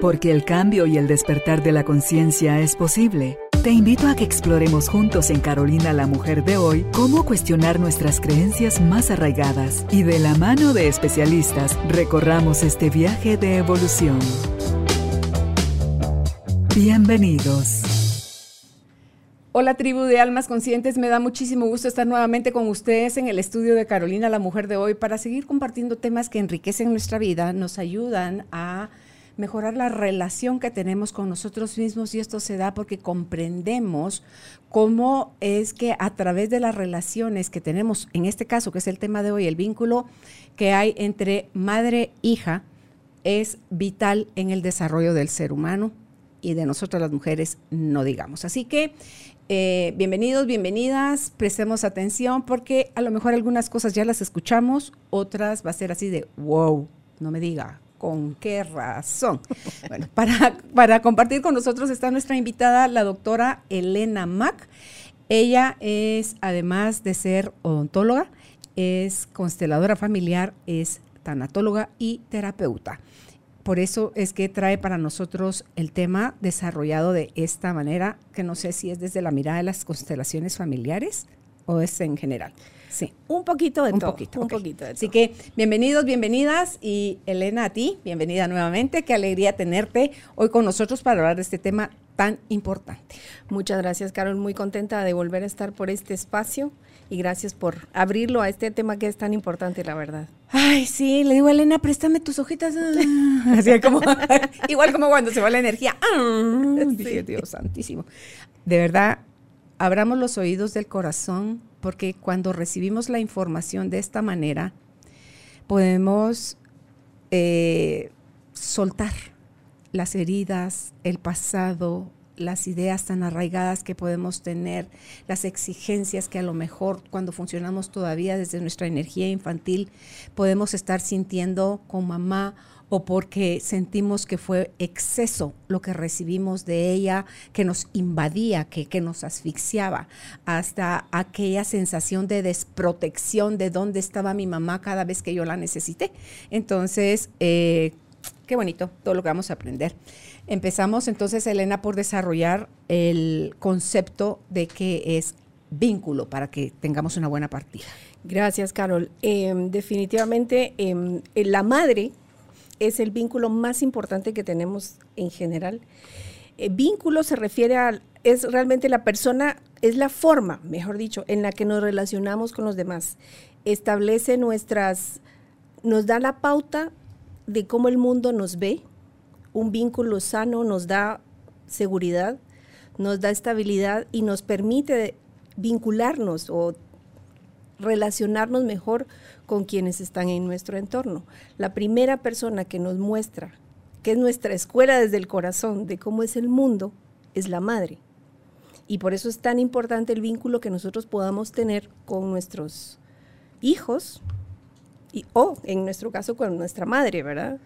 Porque el cambio y el despertar de la conciencia es posible. Te invito a que exploremos juntos en Carolina la Mujer de hoy cómo cuestionar nuestras creencias más arraigadas y de la mano de especialistas recorramos este viaje de evolución. Bienvenidos. Hola tribu de almas conscientes, me da muchísimo gusto estar nuevamente con ustedes en el estudio de Carolina la Mujer de hoy para seguir compartiendo temas que enriquecen nuestra vida, nos ayudan a mejorar la relación que tenemos con nosotros mismos y esto se da porque comprendemos cómo es que a través de las relaciones que tenemos, en este caso que es el tema de hoy, el vínculo que hay entre madre e hija es vital en el desarrollo del ser humano y de nosotras las mujeres no digamos. Así que eh, bienvenidos, bienvenidas, prestemos atención porque a lo mejor algunas cosas ya las escuchamos, otras va a ser así de wow, no me diga, ¿Con qué razón? Bueno, para, para compartir con nosotros está nuestra invitada, la doctora Elena Mack. Ella es, además de ser odontóloga, es consteladora familiar, es tanatóloga y terapeuta. Por eso es que trae para nosotros el tema desarrollado de esta manera, que no sé si es desde la mirada de las constelaciones familiares o es en general. Sí. Un poquito de un todo. Poquito, un poquito de Así que bienvenidos, bienvenidas y Elena a ti, bienvenida nuevamente. Qué alegría tenerte hoy con nosotros para hablar de este tema tan importante. Muchas gracias, Carol. Muy contenta de volver a estar por este espacio y gracias por abrirlo a este tema que es tan importante, la verdad. Ay, sí, le digo a Elena, préstame tus hojitas. Así como, igual como cuando se va la energía. Dije, Dios santísimo. De verdad, abramos los oídos del corazón porque cuando recibimos la información de esta manera, podemos eh, soltar las heridas, el pasado, las ideas tan arraigadas que podemos tener, las exigencias que a lo mejor cuando funcionamos todavía desde nuestra energía infantil podemos estar sintiendo con mamá o porque sentimos que fue exceso lo que recibimos de ella, que nos invadía, que, que nos asfixiaba, hasta aquella sensación de desprotección de dónde estaba mi mamá cada vez que yo la necesité. Entonces, eh, qué bonito todo lo que vamos a aprender. Empezamos entonces, Elena, por desarrollar el concepto de qué es vínculo para que tengamos una buena partida. Gracias, Carol. Em, definitivamente, em, la madre es el vínculo más importante que tenemos en general. Eh, vínculo se refiere a, es realmente la persona, es la forma, mejor dicho, en la que nos relacionamos con los demás. Establece nuestras, nos da la pauta de cómo el mundo nos ve. Un vínculo sano nos da seguridad, nos da estabilidad y nos permite vincularnos o relacionarnos mejor con quienes están en nuestro entorno. La primera persona que nos muestra, que es nuestra escuela desde el corazón de cómo es el mundo, es la madre. Y por eso es tan importante el vínculo que nosotros podamos tener con nuestros hijos y, o, en nuestro caso, con nuestra madre, ¿verdad?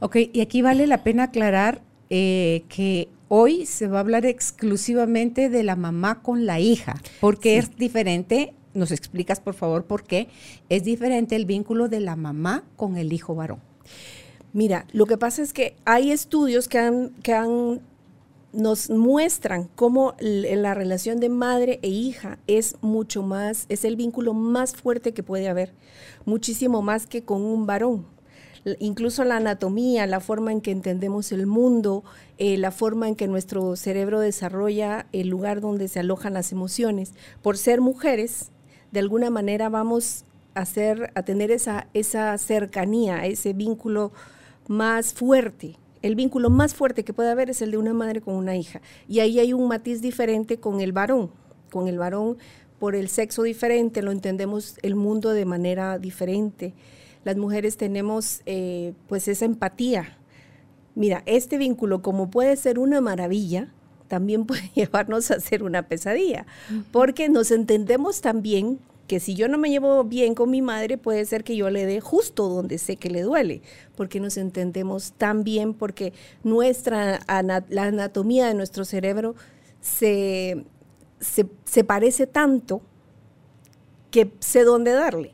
Ok, y aquí vale la pena aclarar eh, que hoy se va a hablar exclusivamente de la mamá con la hija, porque es diferente nos explicas por favor por qué es diferente el vínculo de la mamá con el hijo varón. Mira, lo que pasa es que hay estudios que han, que han nos muestran cómo la relación de madre e hija es mucho más, es el vínculo más fuerte que puede haber, muchísimo más que con un varón incluso la anatomía, la forma en que entendemos el mundo, eh, la forma en que nuestro cerebro desarrolla el lugar donde se alojan las emociones. Por ser mujeres, de alguna manera vamos a, tener esa, esa cercanía, ese vínculo más fuerte. El vínculo más fuerte que puede haber es el de una madre con una hija. Y ahí hay un matiz diferente con el varón. Con el varón, por el sexo diferente, lo entendemos el mundo de manera diferente. Las mujeres tenemos eh, pues esa empatía. Mira, este vínculo, como puede ser una maravilla, también puede llevarnos a ser una pesadilla, porque nos entendemos también que si yo no me llevo bien con mi madre, puede ser que yo le dé justo donde sé que le duele, porque nos entendemos tan bien, porque nuestra, la anatomía de nuestro cerebro se, se, se parece tanto que sé dónde darle.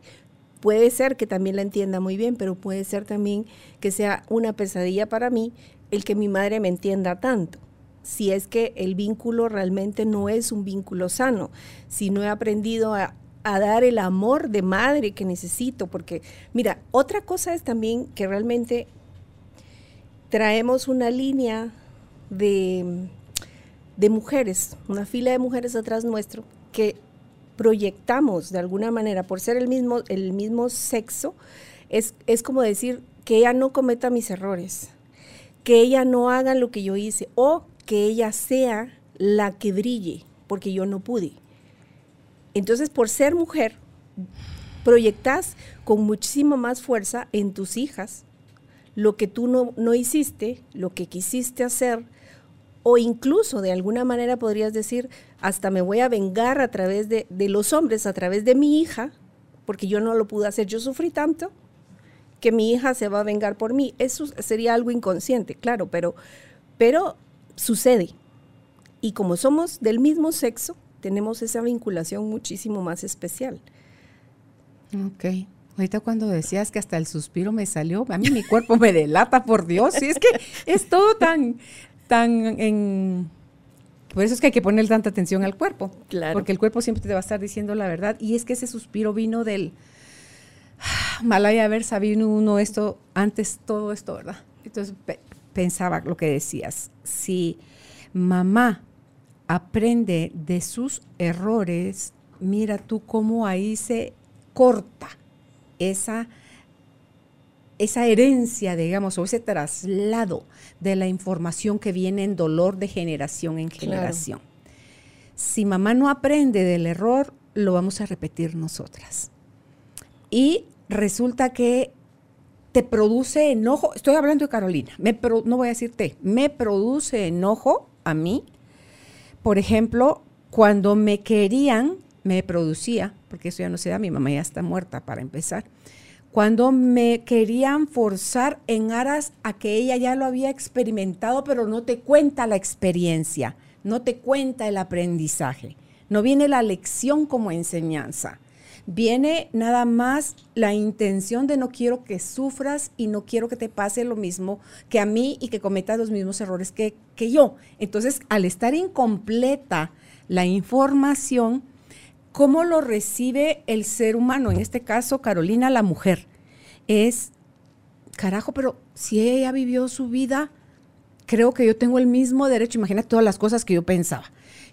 puede ser que también la entienda muy bien, pero puede ser también que sea una pesadilla para mí el que mi madre me entienda tanto. Si es que el vínculo realmente no es un vínculo sano, si no he aprendido a, dar el amor de madre que necesito, porque mira, otra cosa es también que realmente traemos una línea de, de mujeres, una fila de mujeres atrás nuestro, que proyectamos de alguna manera, por ser el mismo, el mismo sexo, es, es como decir que ella no cometa mis errores, que ella no haga lo que yo hice, o que ella sea la que brille, porque yo no pude. Entonces, por ser mujer, proyectas con muchísima más fuerza en tus hijas lo que tú no, no hiciste, lo que quisiste hacer, o incluso de alguna manera podrías decir, hasta me voy a vengar a través de, de, los hombres, a través de mi hija, porque yo no lo pude hacer, yo sufrí tanto que mi hija se va a vengar por mí. Eso sería algo inconsciente, claro, pero, pero sucede. Y como somos del mismo sexo, tenemos esa vinculación muchísimo más especial. Ok. Ahorita cuando decías que hasta el suspiro me salió, a mí mi cuerpo me delata, por Dios, y es que es todo tan, tan en... Por eso es que hay que poner tanta atención al cuerpo. Claro. Porque el cuerpo siempre te va a estar diciendo la verdad. Y es que ese suspiro vino del... Malaya haber sabido uno esto antes, todo esto, ¿verdad? Entonces pensaba lo que decías. Si mamá aprende de sus errores, mira tú cómo ahí se corta esa esa herencia, digamos, o ese traslado de la información que viene en dolor de generación en generación. Claro. Si mamá no aprende del error, lo vamos a repetir nosotras. Y resulta que te produce enojo, estoy hablando de Carolina, no voy a decirte, me produce enojo a mí, por ejemplo, cuando me querían, me producía, porque eso ya no se da, mi mamá ya está muerta para empezar, cuando me querían forzar en aras a que ella ya lo había experimentado, pero no te cuenta la experiencia, no te cuenta el aprendizaje, no viene la lección como enseñanza. Viene nada más la intención de no quiero que sufras y no quiero que te pase lo mismo que a mí y que cometas los mismos errores que, que yo. Entonces, al estar incompleta la información, ¿Cómo lo recibe el ser humano? En este caso, Carolina, la mujer. Es, carajo, pero si ella vivió su vida, creo que yo tengo el mismo derecho, imagina todas las cosas que yo pensaba.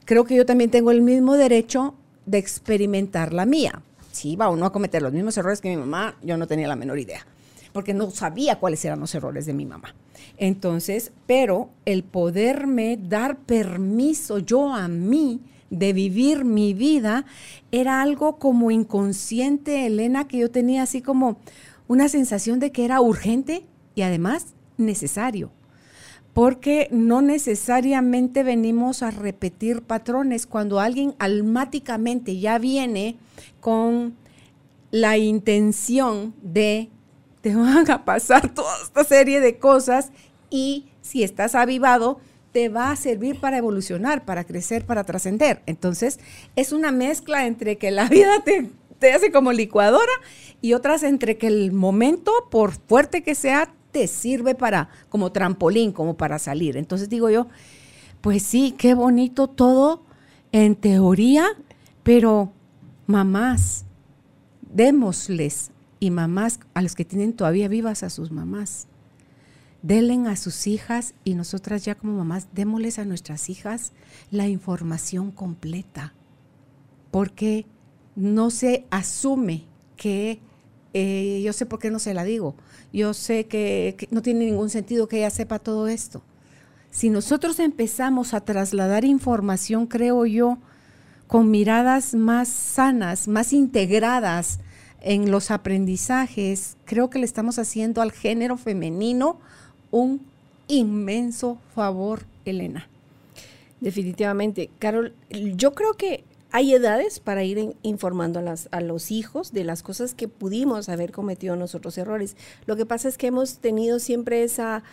Creo que yo también tengo el mismo derecho de experimentar la mía. Si va uno a cometer los mismos errores que mi mamá, yo no tenía la menor idea, porque no sabía cuáles eran los errores de mi mamá. Entonces, pero el poderme dar permiso yo a mí, de vivir mi vida, era algo como inconsciente, Elena, que yo tenía así como una sensación de que era urgente y además necesario. Porque no necesariamente venimos a repetir patrones. Cuando alguien almáticamente ya viene con la intención de te van a pasar toda esta serie de cosas y si estás avivado, te va a servir para evolucionar, para crecer, para trascender. Entonces, es una mezcla entre que la vida te, te, hace como licuadora y otras entre que el momento, por fuerte que sea, te sirve para como trampolín, como para salir. Entonces digo yo, pues sí, qué bonito todo en teoría, pero mamás, démosles y mamás a los que tienen todavía vivas a sus mamás denle a sus hijas y nosotras ya como mamás, démosles a nuestras hijas la información completa, porque no se asume que, eh, yo sé por qué no se la digo, yo sé que, no tiene ningún sentido que ella sepa todo esto. Si nosotros empezamos a trasladar información, creo yo, con miradas más sanas, más integradas en los aprendizajes, creo que le estamos haciendo al género femenino un inmenso favor, Elena. Definitivamente. Carol, yo creo que hay edades para ir informando a, las, a, los hijos de las cosas que pudimos haber cometido nosotros errores. Lo que pasa es que hemos tenido siempre esa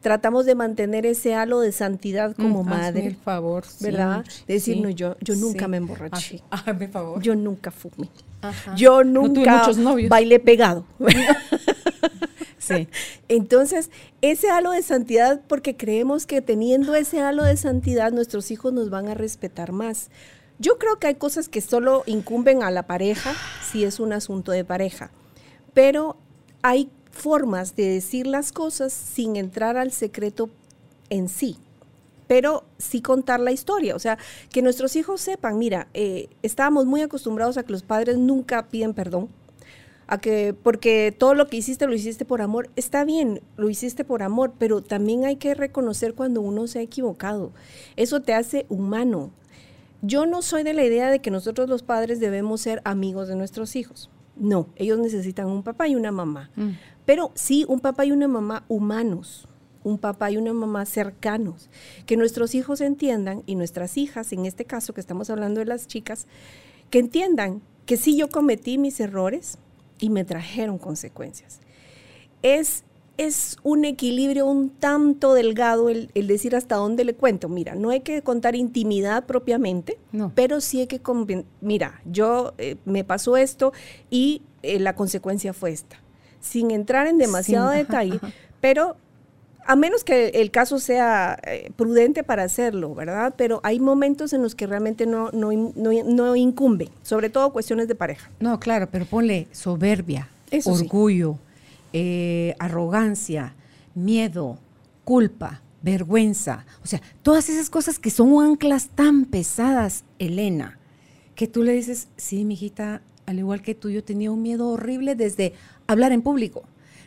tratamos de mantener ese halo de santidad como Mm, madre. hazme el favor, sí, ¿Verdad? De decir, sí, no, yo, yo nunca sí. me emborraché. Haz- Hazme el favor. Yo nunca fumé. Ajá. Yo No nunca novios. bailé pegado. Sí. Entonces, ese halo de santidad, porque creemos que teniendo ese halo de santidad, nuestros hijos nos van a respetar más. Yo creo que hay cosas que solo incumben a la pareja si es un asunto de pareja, pero hay formas de decir las cosas sin entrar al secreto en sí, pero sí contar la historia. O sea, que nuestros hijos sepan, mira, eh, estábamos muy acostumbrados a que los padres nunca piden perdón, a que porque todo lo que hiciste lo hiciste por amor, está bien, lo hiciste por amor, pero también hay que reconocer cuando uno se ha equivocado. Eso te hace humano. Yo no soy de la idea de que nosotros los padres debemos ser amigos de nuestros hijos. No, ellos necesitan un papá y una mamá. Mm. Pero sí, un papá y una mamá humanos, un papá y una mamá cercanos, que nuestros hijos entiendan, y nuestras hijas, en este caso que estamos hablando de las chicas, que entiendan que sí yo cometí mis errores y me trajeron consecuencias. Es, es un equilibrio un tanto delgado el, el decir hasta dónde le cuento. Mira, no hay que contar intimidad propiamente, No. pero sí hay que, mira, yo eh, me pasó esto y eh, la consecuencia fue esta. Sin entrar en demasiado detalle, ajá. pero a menos que el caso sea eh, prudente para hacerlo, ¿verdad? Pero hay momentos en los que realmente no, no, no, no incumbe, sobre todo cuestiones de pareja. No, claro, pero ponle soberbia, Eso sí. Eh, arrogancia, miedo, culpa, vergüenza. O sea, todas esas cosas que son anclas tan pesadas, Elena, que tú le dices, sí, mijita, al igual que tú, yo tenía un miedo horrible desde hablar en público,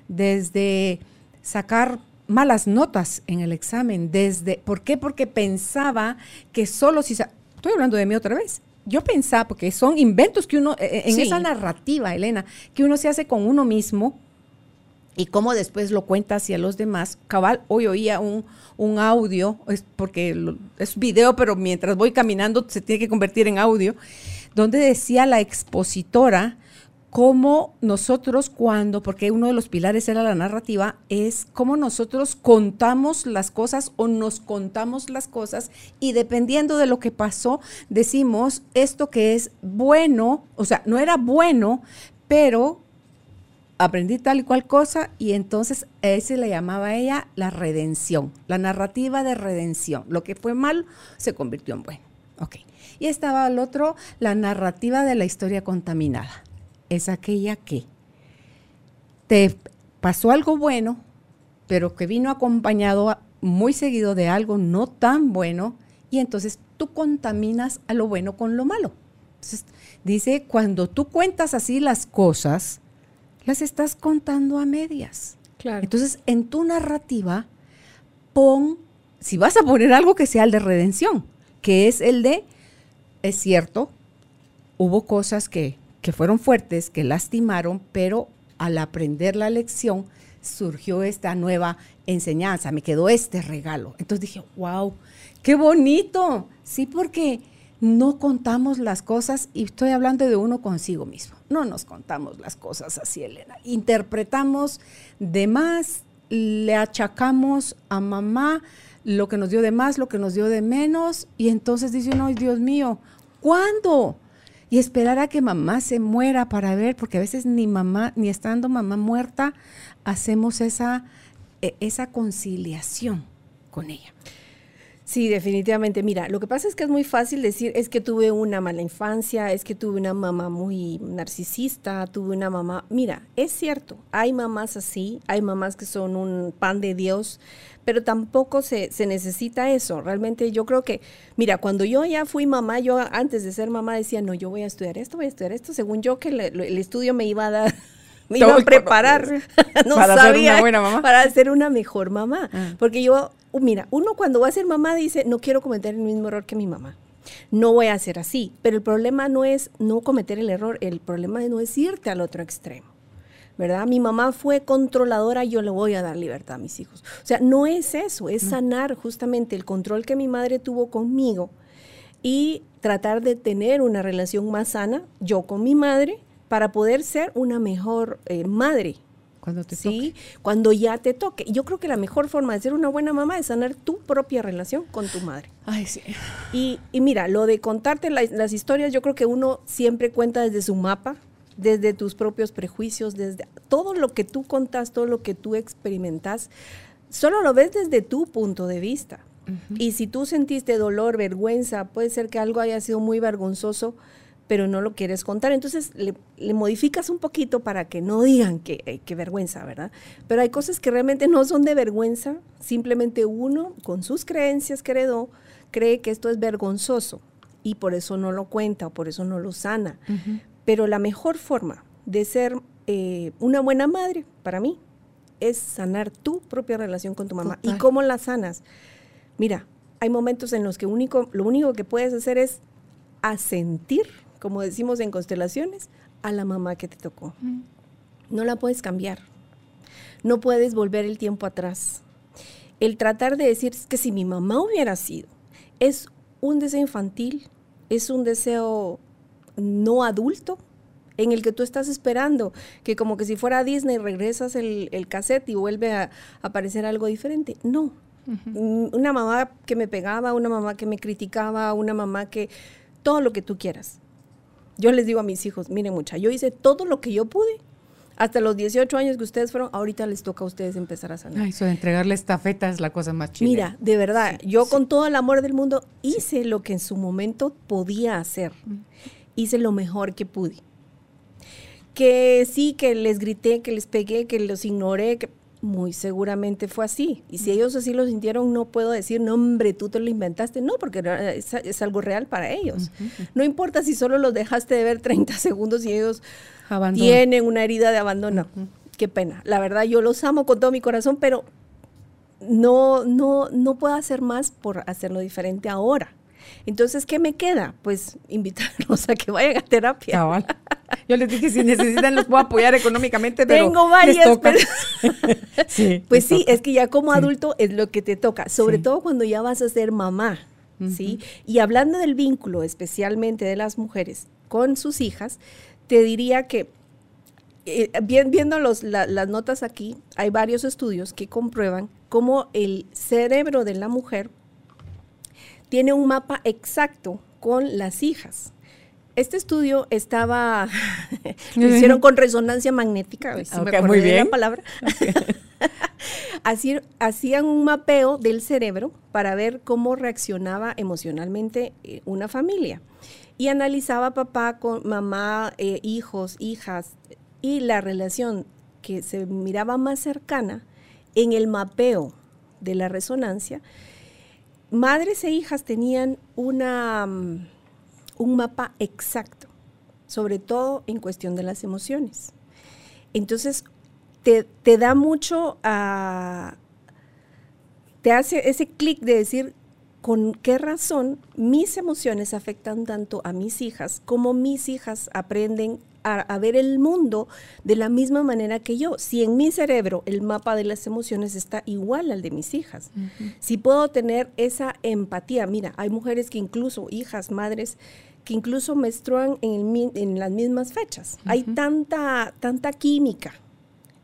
desde sacar malas notas en el examen, desde, ¿por qué? Porque pensaba que solo si, estoy hablando de mí otra vez, yo pensaba, porque son inventos que uno, eh, en Sí. esa narrativa, Elena, que uno se hace con uno mismo, y cómo después lo cuenta hacia los demás. Cabal, hoy oía un, un audio, es porque es video, pero mientras voy caminando se tiene que convertir en audio, donde decía la expositora cómo nosotros cuando, porque uno de los pilares era la narrativa, es cómo nosotros contamos las cosas o nos contamos las cosas y dependiendo de lo que pasó, decimos esto que es bueno, o sea, no era bueno, pero aprendí tal y cual cosa y entonces ese le llamaba a ella la redención, la narrativa de redención. Lo que fue mal se convirtió en bueno. Ok. Y estaba el otro, la narrativa de la historia contaminada. Es aquella que te pasó algo bueno, pero que vino acompañado muy seguido de algo no tan bueno y entonces tú contaminas a lo bueno con lo malo. Entonces, dice, cuando tú cuentas así las cosas, las estás contando a medias. Claro. Entonces, en tu narrativa, pon, si vas a poner algo que sea el de redención, que es el de, es cierto, hubo cosas que, que fueron fuertes, que lastimaron, pero al aprender la lección surgió esta nueva enseñanza, me quedó este regalo. Entonces dije, wow, qué bonito. Sí, porque no contamos las cosas, y estoy hablando de uno consigo mismo, no nos contamos las cosas así, Elena. Interpretamos de más, le achacamos a mamá lo que nos dio de más, lo que nos dio de menos, y entonces dice uno, "Ay, Dios mío, ¿cuándo? Y esperar a que mamá se muera para ver, porque a veces ni mamá, ni estando mamá muerta, hacemos esa, eh, esa conciliación con ella. Sí, definitivamente. Mira, lo que pasa es que es muy fácil decir, es que tuve una mala infancia, es que tuve una mamá muy narcisista, tuve una mamá... Mira, es cierto, hay mamás así, hay mamás que son un pan de Dios, pero tampoco se, se necesita eso. Realmente yo creo que, mira, cuando yo ya fui mamá, yo antes de ser mamá decía, no, yo voy a estudiar esto, voy a estudiar esto, según yo que le- el estudio me iba a dar... Me iba a preparar, no Para ser una buena mamá. para ser una mejor mamá. Ah. Porque yo, mira, uno cuando va a ser mamá dice, no quiero cometer el mismo error que mi mamá. No voy a ser así. Pero el problema no es no cometer el error, el problema no es irte al otro extremo. ¿Verdad? Mi mamá fue controladora, yo le voy a dar libertad a mis hijos. O sea, no es eso, es sanar justamente el control que mi madre tuvo conmigo y tratar de tener una relación más sana, yo con mi madre, para poder ser una mejor eh, madre Cuando te ¿sí? Cuando ya te toque. Yo creo que la mejor forma de ser una buena mamá es sanar tu propia relación con tu madre. Ay, sí. Y, y mira, lo de contarte las historias, yo creo que uno siempre cuenta desde su mapa, desde tus propios prejuicios, desde todo lo que tú contas, todo lo que tú experimentas, solo lo ves desde tu punto de vista. Y si tú sentiste dolor, vergüenza, puede ser que algo haya sido muy vergonzoso, pero no lo quieres contar. Entonces le, modificas un poquito para que no digan que, que, vergüenza, ¿verdad? Pero hay cosas que realmente no son de vergüenza, simplemente uno con sus creencias que heredó cree que esto es vergonzoso y por eso no lo cuenta o por eso no lo sana. Pero la mejor forma de ser eh, una buena madre, para mí, es sanar tu propia relación con tu mamá. ¿Y cómo la sanas? Mira, hay momentos en los que único, lo único que puedes hacer es asentir, como decimos en constelaciones, a la mamá que te tocó. No la puedes cambiar. No puedes volver el tiempo atrás. El tratar de decir que si mi mamá hubiera sido, es un deseo infantil, es un deseo no adulto en el que tú estás esperando, que como que si fuera Disney regresas el, cassette y vuelve a, aparecer algo diferente. No. Una mamá que me pegaba, una mamá que me criticaba, una mamá que... Todo lo que tú quieras. Yo les digo a mis hijos, miren mucha, yo hice todo lo que yo pude hasta los 18 años que ustedes fueron, ahorita les toca a ustedes empezar a sanar. Ay, eso de entregarle estafeta es la cosa más chida. Mira, de verdad, yo con todo el amor del mundo hice lo que en su momento podía hacer hice lo mejor que pude. Que sí, que les grité, que les pegué, que los ignoré, que muy seguramente fue así. Y si ellos así lo sintieron, no puedo decir, no, hombre, tú te lo inventaste. No, porque es, algo real para ellos. No importa si solo los dejaste de ver 30 segundos y ellos tienen una herida de abandono. Qué pena. La verdad, yo los amo con todo mi corazón, pero no, no, no puedo hacer más por hacerlo diferente ahora. Entonces, ¿qué me queda? Pues invitarlos a que vayan a terapia. Yo les dije, si necesitan, los puedo apoyar económicamente, pero Tengo varias, sí, pues sí, es que ya como adulto es lo que te toca, sobre todo cuando ya vas a ser mamá, ¿sí? Y hablando del vínculo, especialmente de las mujeres con sus hijas, te diría que eh, viendo los, las notas aquí, hay varios estudios que comprueban cómo el cerebro de la mujer tiene un mapa exacto con las hijas. Este estudio estaba, lo hicieron con resonancia magnética, si me muy bien. la palabra. Así, hacían un mapeo del cerebro para ver cómo reaccionaba emocionalmente eh, una familia. Y analizaba papá con mamá, eh, hijos, hijas, y la relación que se miraba más cercana en el mapeo de la resonancia madres e hijas tenían una, mm, un mapa exacto, sobre todo en cuestión de las emociones. Entonces, te, da mucho a... te hace ese clic de decir, ¿con qué razón mis emociones afectan tanto a mis hijas como mis hijas aprenden a, ver el mundo de la misma manera que yo. Si en mi cerebro el mapa de las emociones está igual al de mis hijas, si puedo tener esa empatía, mira, hay mujeres que incluso, hijas, madres, que incluso menstruan en, en las mismas fechas. Hay tanta, tanta química.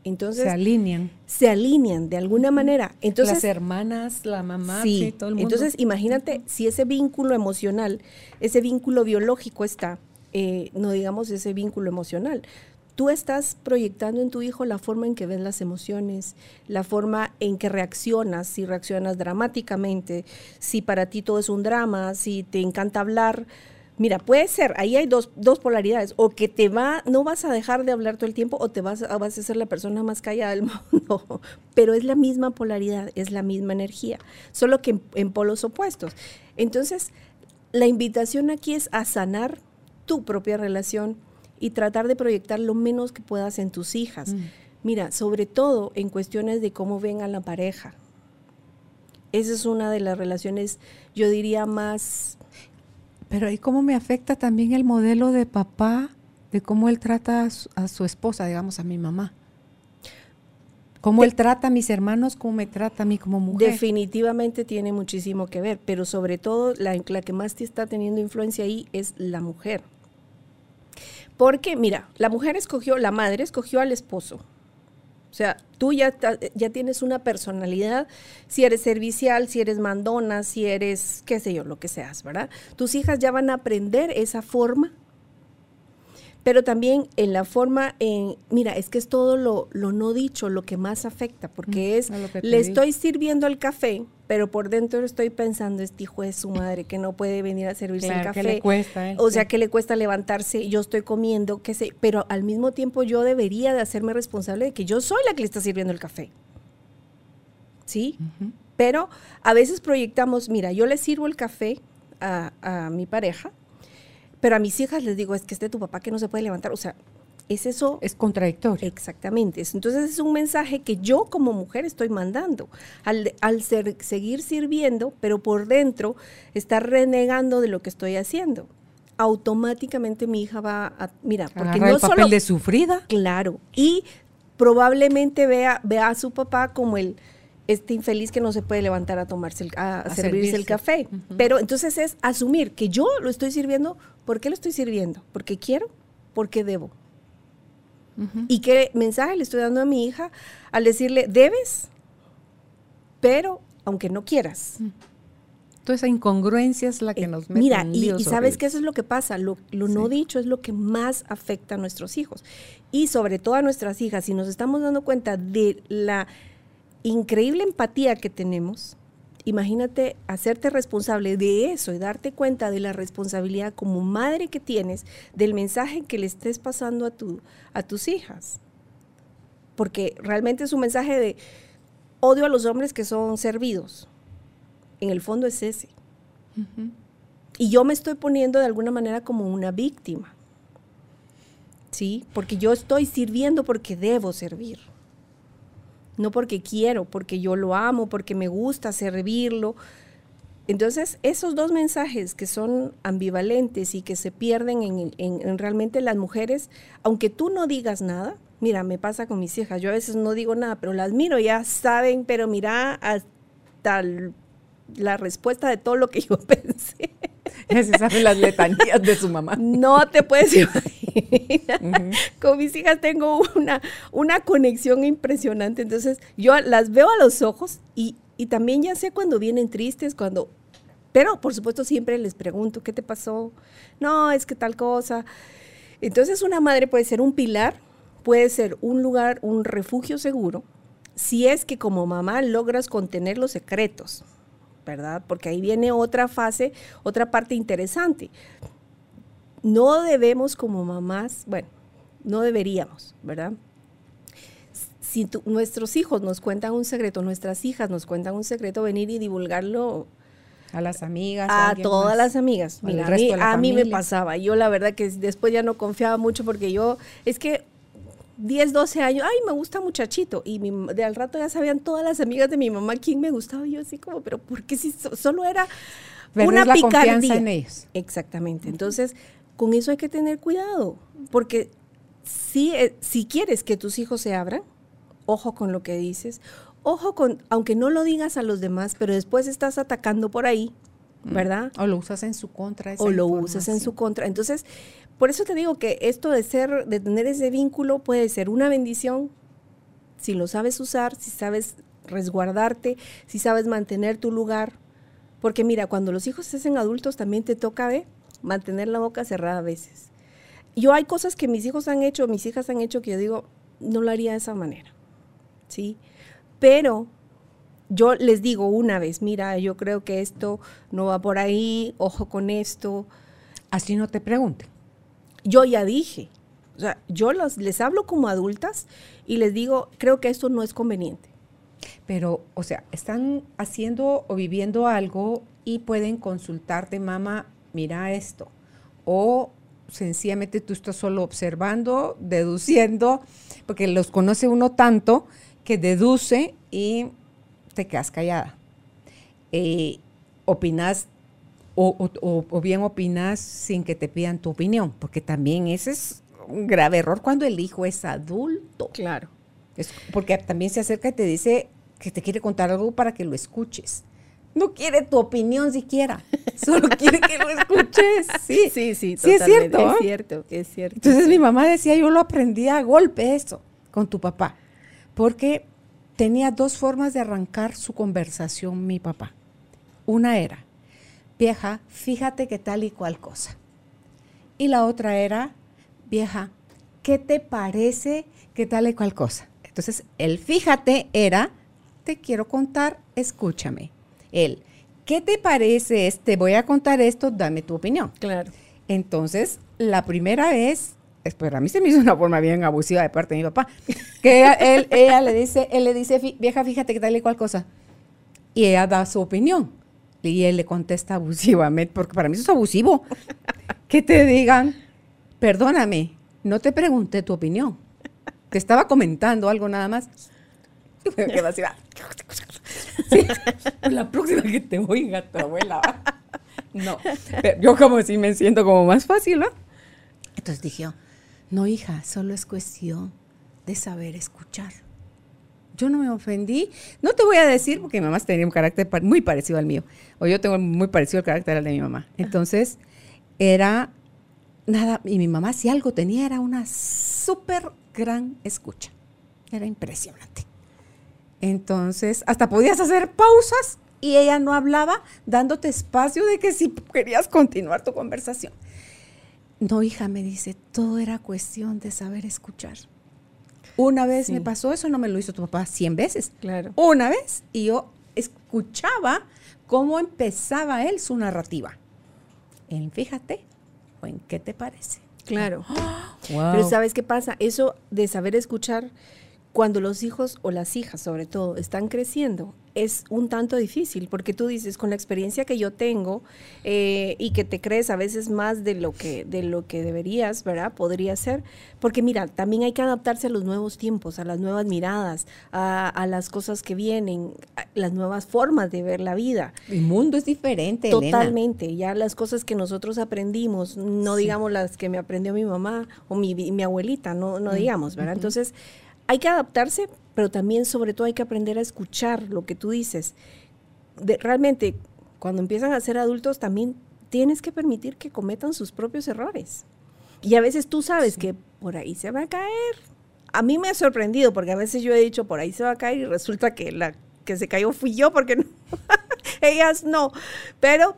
Entonces, se alinean. Se alinean de alguna manera. Entonces, Las hermanas, la mamá, sí, todo el mundo. Entonces, imagínate si ese vínculo emocional, ese vínculo biológico está, eh, no digamos ese vínculo emocional. Tú estás proyectando en tu hijo la forma en que ves las emociones, la forma en que reaccionas, si reaccionas dramáticamente, si para ti todo es un drama, si te encanta hablar. Mira, puede ser, ahí hay dos, polaridades, o que te va, no vas a dejar de hablar todo el tiempo o te vas, vas a ser la persona más callada del mundo, pero es la misma polaridad, es la misma energía, solo que en polos opuestos. Entonces, la invitación aquí es a sanar tu propia relación y tratar de proyectar lo menos que puedas en tus hijas. Mm. Mira, sobre todo en cuestiones de cómo ven a la pareja. Esa es una de las relaciones, yo diría, más... Pero ahí cómo me afecta también el modelo de papá, de cómo él trata a su, esposa, digamos, a mi mamá. Cómo él trata a mis hermanos, cómo me trata a mí como mujer. Definitivamente tiene muchísimo que ver, pero sobre todo la, la que más te está teniendo influencia ahí es la mujer. Porque, mira, la mujer escogió, la madre escogió al esposo. O sea, tú ya, ya tienes una personalidad, si eres servicial, si eres mandona, si eres, qué sé yo, lo que seas, ¿verdad? Tus hijas ya van a aprender esa forma, pero también en la forma, en, mira, es que es todo lo, no dicho lo que más afecta, porque es, le estoy sirviendo el café, pero por dentro estoy pensando, este hijo de su madre que no puede venir a servirse el café. le cuesta, ¿eh? O sea, que le cuesta levantarse, yo estoy comiendo, qué sé, pero al mismo tiempo yo debería de hacerme responsable de que yo soy la que le está sirviendo el café. ¿Sí? Pero a veces proyectamos, mira, yo le sirvo el café a, a mi pareja, pero a mis hijas les digo, es que este tu papá que no se puede levantar. O sea, es eso. Es contradictorio. Exactamente. Entonces es un mensaje que yo como mujer estoy mandando. Al, al seguir sirviendo, pero por dentro estar renegando de lo que estoy haciendo. Automáticamente mi hija va a. Mira, porque no el papel de sufrida. Claro. Y probablemente vea, vea a su papá como el este infeliz que no se puede levantar a tomarse el, a, servirse, el café. Pero entonces es asumir que yo lo estoy sirviendo, ¿por qué lo estoy sirviendo? ¿Porque quiero? ¿Porque debo? ¿Y qué mensaje le estoy dando a mi hija al decirle, debes, pero aunque no quieras? Mm. Toda esa incongruencia es la que eh, nos mete Mira, y, y, sabes que eso es lo que pasa, lo, no dicho es lo que más afecta a nuestros hijos y sobre todo a nuestras hijas. Si nos estamos dando cuenta de la increíble empatía que tenemos, Imagínate hacerte responsable de eso y darte cuenta de la responsabilidad como madre que tienes del mensaje que le estés pasando a, tu, a tus hijas. Porque realmente es un mensaje de odio a los hombres que son servidos. En el fondo es ese. Y yo me estoy poniendo de alguna manera como una víctima. ¿Sí? Porque yo estoy sirviendo porque debo servir no porque quiero, porque yo lo amo, porque me gusta servirlo. Entonces, esos dos mensajes que son ambivalentes y que se pierden en, realmente las mujeres, aunque tú no digas nada, mira, me pasa con mis hijas, yo a veces no digo nada, pero las miro, ya saben, pero mira hasta la respuesta de todo lo que yo pensé. Ya se saben las letanías de su mamá. No te puedes imaginar. Con mis hijas tengo una, una conexión impresionante. Entonces, yo las veo a los ojos y, y también ya sé cuando vienen tristes, cuando... Pero, por supuesto, siempre les pregunto, ¿qué te pasó? No, es que tal cosa. Entonces, una madre puede ser un pilar, puede ser un lugar, un refugio seguro, si es que como mamá logras contener los secretos ¿verdad? Porque ahí viene otra fase, otra parte interesante. No debemos como mamás, bueno, no deberíamos, ¿verdad? Si nuestros hijos nos cuentan un secreto, nuestras hijas nos cuentan un secreto, venir y divulgarlo a las amigas. A, todas las amigas. a, mí, me pasaba. Yo la verdad que después ya no confiaba mucho porque yo, es que 10, 12 años, ay, me gusta muchachito. Y de al rato ya sabían todas las amigas de mi mamá quién me gustaba. Y yo así como, pero ¿por qué si solo era una la picardía? en ellos. Exactamente. Entonces, con eso hay que tener cuidado. Porque si, eh, si quieres que tus hijos se abran, ojo con lo que dices. Ojo con, aunque no lo digas a los demás, pero después estás atacando por ahí. ¿verdad? O lo usas en su contra. o lo usas en su contra. Entonces, por eso te digo que esto de ser, de tener ese vínculo puede ser una bendición si lo sabes usar, si sabes resguardarte, si sabes mantener tu lugar. Porque mira, cuando los hijos se hacen adultos también te toca mantener la boca cerrada a veces. Yo hay cosas que mis hijos han hecho, mis hijas han hecho que yo digo, no lo haría de esa manera. ¿Sí? Pero yo les digo una vez, mira, yo creo que esto no va por ahí, ojo con esto. Así no te pregunten yo ya dije. O sea, yo les hablo como adultas y les digo, creo que esto no es conveniente. Pero, o sea, están haciendo o viviendo algo y pueden consultarte, mamá, mira esto. O sencillamente tú estás solo observando, deduciendo, porque los conoce uno tanto que deduce y te quedas callada. Eh, opinas o, bien opinas sin que te pidan tu opinión, porque también ese es un grave error cuando el hijo es adulto. Claro. Es porque también se acerca y te dice que te quiere contar algo para que lo escuches. No quiere tu opinión siquiera, solo quiere que lo escuches. Sí, sí, sí, sí es cierto. Es cierto, es cierto. Entonces mi mamá decía, yo lo aprendí a golpe eso, con tu papá. porque tenía dos formas de arrancar su conversación mi papá. Una era, vieja, fíjate que tal y cual cosa. Y la otra era, vieja, ¿qué te parece que tal y cual cosa? Entonces, el fíjate era, te quiero contar, escúchame. El, ¿qué te parece? Te voy a contar esto, dame tu opinión. Claro. Entonces, la primera vez, pero a mí se me hizo una forma bien abusiva de parte de mi papá, que él, ella le dice, él le dice, vieja, fíjate que tal y cual cosa. Y ella da su opinión. Y él le contesta abusivamente, porque para mí eso es abusivo. que te digan, perdóname, no te pregunté tu opinión. Te estaba comentando algo nada más. Me así, sí, la próxima que te oiga tu abuela. No, yo como si me siento como más fácil, ¿no? Entonces dije, no hija, solo es cuestión de saber escuchar. Yo no me ofendí. No te voy a decir porque mi mamá tenía un carácter muy parecido al mío. O yo tengo muy parecido al carácter al de mi mamá. Entonces, era nada. Y mi mamá, si algo tenía, era una súper gran escucha. Era impresionante. Entonces, hasta podías hacer pausas y ella no hablaba, dándote espacio de que si querías continuar tu conversación. No, hija, me dice, todo era cuestión de saber escuchar. Una vez me pasó eso, no me lo hizo tu papá cien veces. Claro. Una vez y yo escuchaba cómo empezaba él su narrativa. En fíjate o en qué te parece. Claro. Pero ¿sabes qué pasa? Eso de saber escuchar cuando los hijos o las hijas sobre todo están creciendo, es un tanto difícil, porque tú dices, con la experiencia que yo tengo eh, y que te crees a veces más de lo, que, de lo que deberías, ¿verdad? Podría ser, porque mira, también hay que adaptarse a los nuevos tiempos, a las nuevas miradas, a, las cosas que vienen, las nuevas formas de ver la vida. El mundo es diferente. Totalmente, ya las cosas que nosotros aprendimos, no digamos las que me aprendió mi mamá o mi, mi abuelita, no, no digamos, ¿verdad? Entonces, hay que adaptarse, pero también sobre todo hay que aprender a escuchar lo que tú dices. realmente, cuando empiezan a ser adultos, también tienes que permitir que cometan sus propios errores. Y a veces tú sabes que por ahí se va a caer. A mí me ha sorprendido porque a veces yo he dicho por ahí se va a caer y resulta que la que se cayó fui yo porque no. ellas no. Pero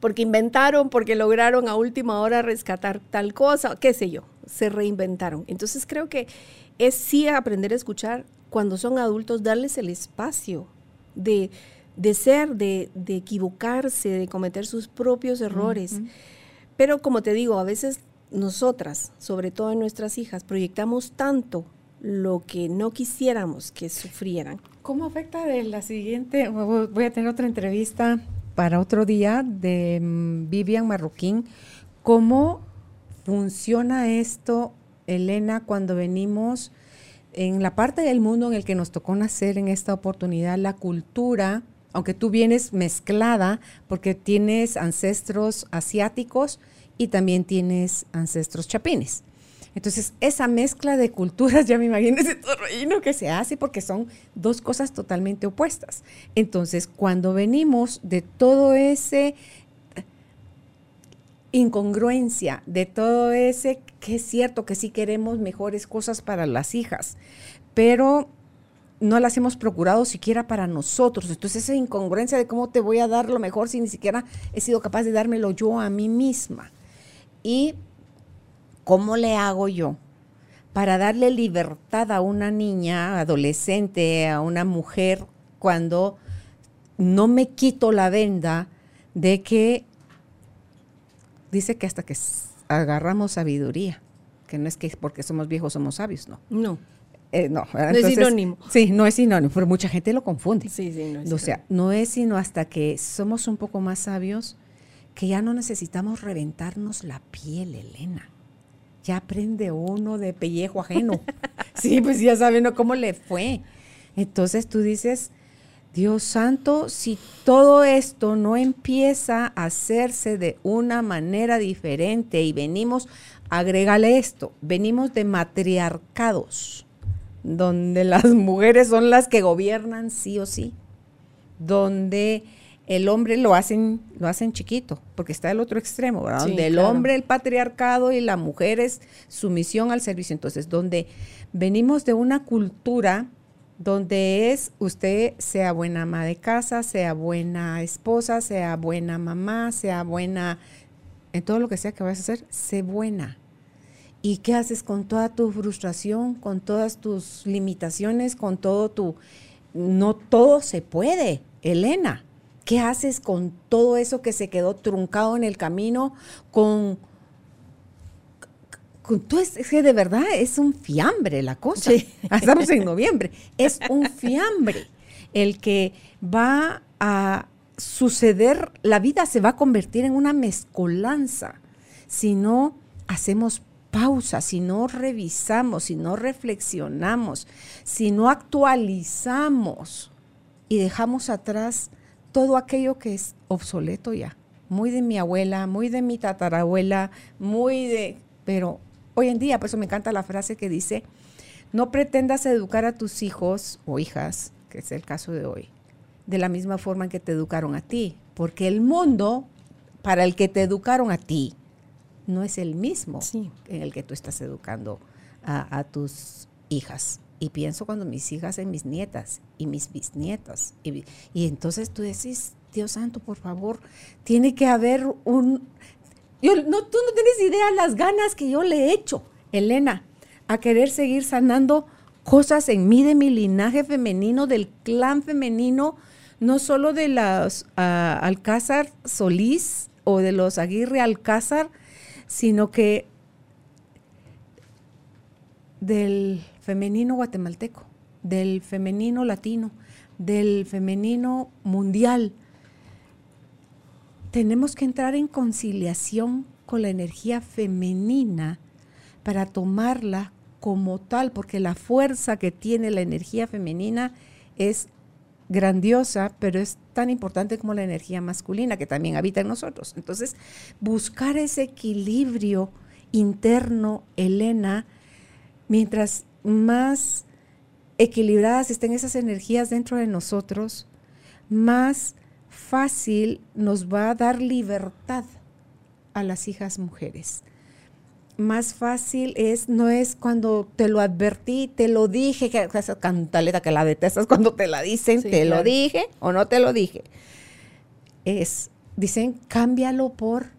porque inventaron, porque lograron a última hora rescatar tal cosa, qué sé yo, se reinventaron. Entonces creo que es sí aprender a escuchar cuando son adultos, darles el espacio de, ser, de, equivocarse, de cometer sus propios errores. Pero como te digo, a veces nosotras, sobre todo en nuestras hijas, proyectamos tanto lo que no quisiéramos que sufrieran. ¿Cómo afecta de la siguiente? Voy a tener otra entrevista para otro día de mm, Vivian Marroquín. ¿Cómo funciona esto Elena, cuando venimos en la parte del mundo en el que nos tocó nacer en esta oportunidad, la cultura, aunque tú vienes mezclada porque tienes ancestros asiáticos y también tienes ancestros chapines. Entonces, esa mezcla de culturas, ya me imagino ese torreíno que se hace porque son dos cosas totalmente opuestas. Entonces, cuando venimos de todo ese incongruencia, de todo ese que es cierto que sí queremos mejores cosas para las hijas, pero no las hemos procurado siquiera para nosotros. Entonces esa incongruencia de cómo te voy a dar lo mejor si ni siquiera he sido capaz de dármelo yo a mí misma. Y cómo le hago yo para darle libertad a una niña, adolescente, a una mujer, cuando no me quito la venda de que dice que hasta que agarramos sabiduría, que no es que porque somos viejos somos sabios, no. No. Eh, no, no es sinónimo. Sí, no es sinónimo, pero mucha gente lo confunde. Sí, sí, no es O sea, no es sino hasta que somos un poco más sabios que ya no necesitamos reventarnos la piel, Elena. Ya aprende uno de pellejo ajeno. sí, pues ya saben cómo le fue. Entonces tú dices, Dios santo, si todo esto no empieza a hacerse de una manera diferente y venimos, agrégale esto, venimos de matriarcados, donde las mujeres son las que gobiernan sí o sí, donde el hombre lo hacen, lo hacen chiquito, porque está el otro extremo, ¿verdad? Sí, donde el claro. hombre, el patriarcado y la mujer es sumisión al servicio. Entonces, donde venimos de una cultura donde es usted sea buena ama de casa, sea buena esposa, sea buena mamá, sea buena en todo lo que sea que vayas a hacer, sé buena. ¿Y qué haces con toda tu frustración, con todas tus limitaciones, con todo tu... No todo se puede, Elena. ¿Qué haces con todo eso que se quedó truncado en el camino? Con... es, es que de verdad es un fiambre la cosa. Sí. Estamos en noviembre. Es un fiambre el que va a suceder, la vida se va a convertir en una mezcolanza si no hacemos pausa, si no revisamos, si no reflexionamos, si no actualizamos y dejamos atrás todo aquello que es obsoleto ya. Muy de mi abuela, muy de mi tatarabuela, muy de... Pero hoy en día, por eso me encanta la frase que dice, no pretendas educar a tus hijos o hijas, que es el caso de hoy, de la misma forma en que te educaron a ti, porque el mundo para el que te educaron a ti no es el mismo Sí. en el que tú estás educando a, a tus hijas. Y pienso cuando mis hijas en mis nietas y mis bisnietas. Y, y entonces tú decís, Dios santo, por favor, tiene que haber un... Yo, no, tú no tienes idea las ganas que yo le he hecho, Elena, a querer seguir sanando cosas en mí de mi linaje femenino, del clan femenino, no solo de los ah, Alcázar Solís o de los Aguirre Alcázar, sino que del femenino guatemalteco, del femenino latino, del femenino mundial. Tenemos que entrar en conciliación con la energía femenina para tomarla como tal, porque la fuerza que tiene la energía femenina es grandiosa, pero es tan importante como la energía masculina que también habita en nosotros. Entonces, buscar ese equilibrio interno, Elena, mientras más equilibradas estén esas energías dentro de nosotros, más fácil nos va a dar libertad a las hijas mujeres. Más fácil es, no es cuando te lo advertí, te lo dije, que esa cantaleta que la detestas cuando te la dicen, Sí, te lo dije o no te lo dije. Es, dicen, cámbialo por,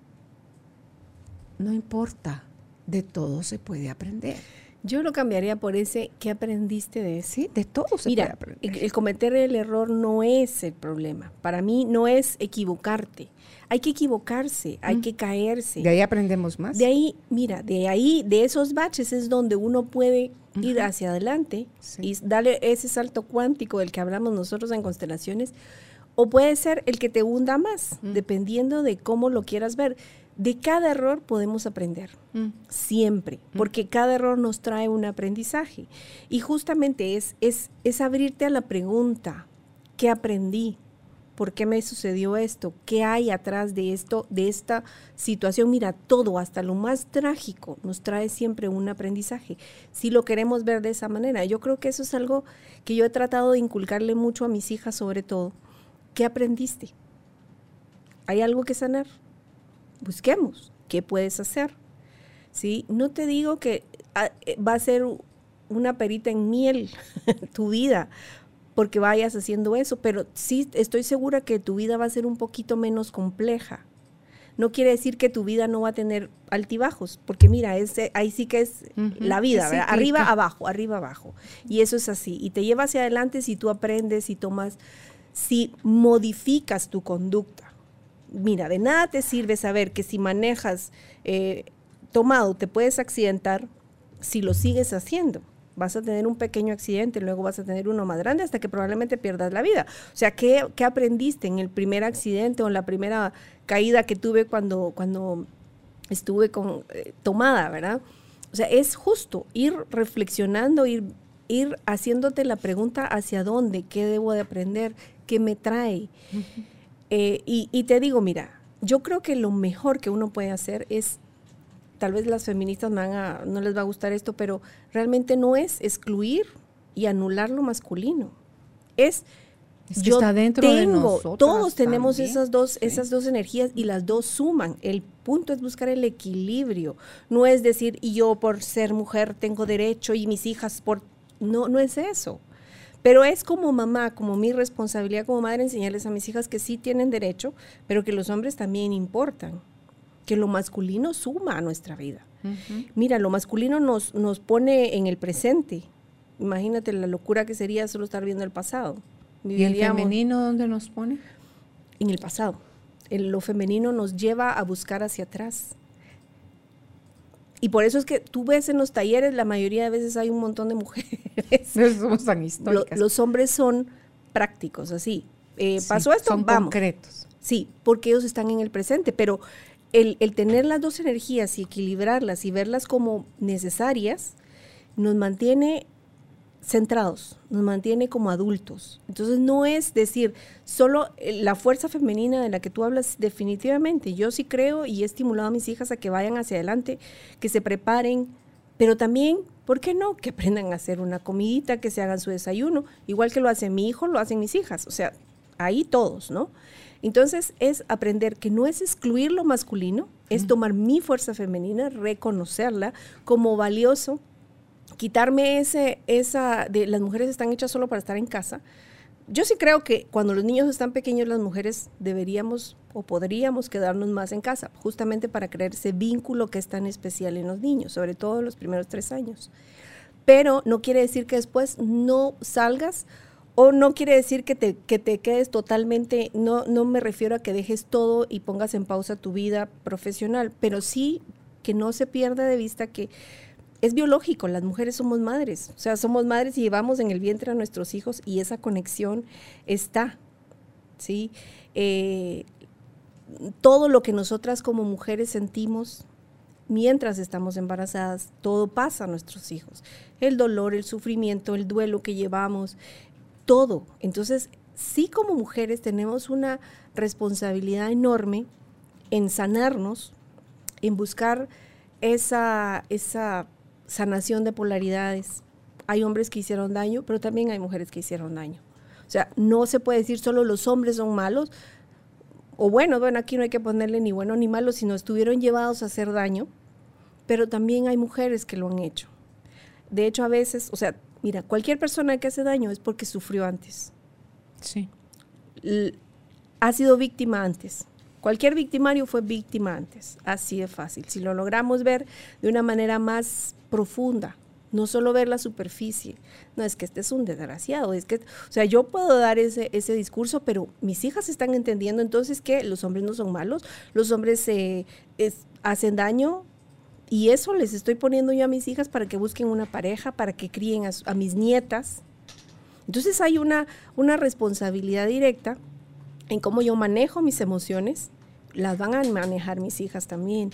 no importa, de todo se puede aprender. Yo lo cambiaría por ese, ¿qué aprendiste de eso? Sí, de todo se puede Mira, aprender. el, el cometer el error no es el problema. Para mí no es equivocarte. Hay que equivocarse, hay Mm. que caerse. De ahí aprendemos más. De ahí, mira, de ahí, de esos baches es donde uno puede ir hacia adelante Sí. y darle ese salto cuántico del que hablamos nosotros en constelaciones. O puede ser el que te hunda más, dependiendo de cómo lo quieras ver. De cada error podemos aprender, Mm. siempre, porque cada error nos trae un aprendizaje. Y justamente es, es, es abrirte a la pregunta, ¿qué aprendí? ¿Por qué me sucedió esto? ¿Qué hay atrás de esto, de esta situación? Mira, todo, hasta lo más trágico, nos trae siempre un aprendizaje. Si lo queremos ver de esa manera, yo creo que eso es algo que yo he tratado de inculcarle mucho a mis hijas, sobre todo. ¿Qué aprendiste? ¿Hay algo que sanar? Busquemos. ¿Qué puedes hacer? ¿Sí? No te digo que ah, eh, va a ser una perita en miel tu vida porque vayas haciendo eso, pero sí estoy segura que tu vida va a ser un poquito menos compleja. No quiere decir que tu vida no va a tener altibajos, porque mira, ese, ahí sí que es la vida, arriba, abajo, arriba, abajo. Y eso es así. Y te lleva hacia adelante si tú aprendes, si tomas, si modificas tu conducta. Mira, de nada te sirve saber que si manejas eh, tomado te puedes accidentar si lo sigues haciendo. Vas a tener un pequeño accidente, luego vas a tener uno más grande hasta que probablemente pierdas la vida. O sea, ¿qué, qué aprendiste en el primer accidente o en la primera caída que tuve cuando, cuando estuve con, eh, tomada, verdad? O sea, es justo ir reflexionando, ir, ir haciéndote la pregunta hacia dónde, qué debo de aprender, qué me trae. Eh, y, y te digo, mira, yo creo que lo mejor que uno puede hacer es, tal vez las feministas me van a- no les va a gustar esto, pero realmente no es excluir y anular lo masculino. Es Es que está dentro de nosotros. Todos tenemos esas dos, esas dos energías y las dos suman. El punto es buscar el equilibrio. No es decir, y yo por ser mujer tengo derecho y mis hijas por... No, no es eso. Pero es como mamá, como mi responsabilidad como madre enseñarles a mis hijas que sí tienen derecho, pero que los hombres también importan, que lo masculino suma a nuestra vida. Mira, lo masculino nos, nos pone en el presente. Imagínate la locura que sería solo estar viendo el pasado. ¿Y el femenino dónde nos pone? En el pasado. lo femenino nos lleva a buscar hacia atrás. Y por eso es que tú ves en los talleres, la mayoría de veces hay un montón de mujeres. No somos tan históricas. los hombres son prácticos, así. Eh, pasó esto, son concretos. Sí, porque ellos están en el presente, pero el, el, tener las dos energías y equilibrarlas y verlas como necesarias nos mantiene centrados, nos mantiene como adultos. Entonces no es decir, solo eh, la fuerza femenina de la que tú hablas, definitivamente, yo sí creo y he estimulado a mis hijas a que vayan hacia adelante, que se preparen, pero también, ¿por qué no? Que aprendan a hacer una comidita, que se hagan su desayuno, igual que lo hace mi hijo, lo hacen mis hijas, o sea, ahí todos, ¿no? Entonces es aprender que no es excluir lo masculino, es tomar mi fuerza femenina, reconocerla como valioso quitarme ese, esa de las mujeres están hechas solo para estar en casa. Yo sí creo que cuando los niños están pequeños, las mujeres deberíamos o podríamos quedarnos más en casa, justamente para crear ese vínculo que es tan especial en los niños, sobre todo en los primeros tres años. Pero no quiere decir que después no salgas o no quiere decir que te, que te quedes totalmente, no, no me refiero a que dejes todo y pongas en pausa tu vida profesional, pero sí que no se pierda de vista que es biológico, las mujeres somos madres, o sea, somos madres y llevamos en el vientre a nuestros hijos y esa conexión está, ¿sí? Eh, todo lo que nosotras como mujeres sentimos mientras estamos embarazadas, todo pasa a nuestros hijos. El dolor, el sufrimiento, el duelo que llevamos, todo. Entonces, sí como mujeres tenemos una responsabilidad enorme en sanarnos, en buscar esa, esa sanación de polaridades. Hay hombres que hicieron daño, pero también hay mujeres que hicieron daño. O sea, no se puede decir solo los hombres son malos, o bueno, bueno, aquí no hay que ponerle ni bueno ni malo, sino estuvieron llevados a hacer daño, pero también hay mujeres que lo han hecho. De hecho, a veces, o sea, mira, cualquier persona que hace daño es porque sufrió antes. Sí. ha sido víctima antes. Cualquier victimario fue víctima antes, así de fácil. Si lo logramos ver de una manera más profunda, no solo ver la superficie. No, es que este es un desgraciado, es que, o sea, yo puedo dar ese, ese discurso, pero mis hijas están entendiendo entonces que los hombres no son malos, los hombres se hacen daño y eso les estoy poniendo yo a mis hijas para que busquen una pareja, para que críen a, a mis nietas. Entonces hay una, una responsabilidad directa en cómo yo manejo mis emociones, las van a manejar mis hijas también.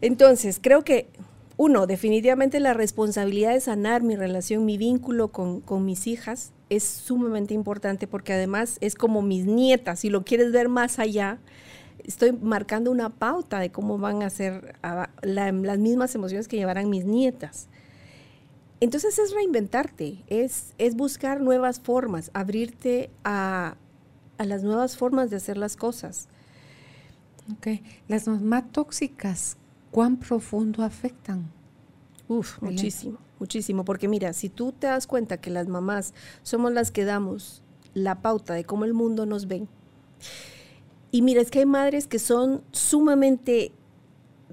Entonces, creo que, uno, definitivamente la responsabilidad de sanar mi relación, mi vínculo con, mis hijas es sumamente importante porque además es como mis nietas, si lo quieres ver más allá, estoy marcando una pauta de cómo van a ser las mismas emociones que llevarán mis nietas. Entonces es reinventarte, es, es buscar nuevas formas, abrirte a, a las nuevas formas de hacer las cosas. Ok, las mamás tóxicas, ¿cuán profundo afectan? Uf, muchísimo, muchísimo, porque mira, si tú te das cuenta que las mamás somos las que damos la pauta de cómo el mundo nos ve, y mira, es que hay madres que son sumamente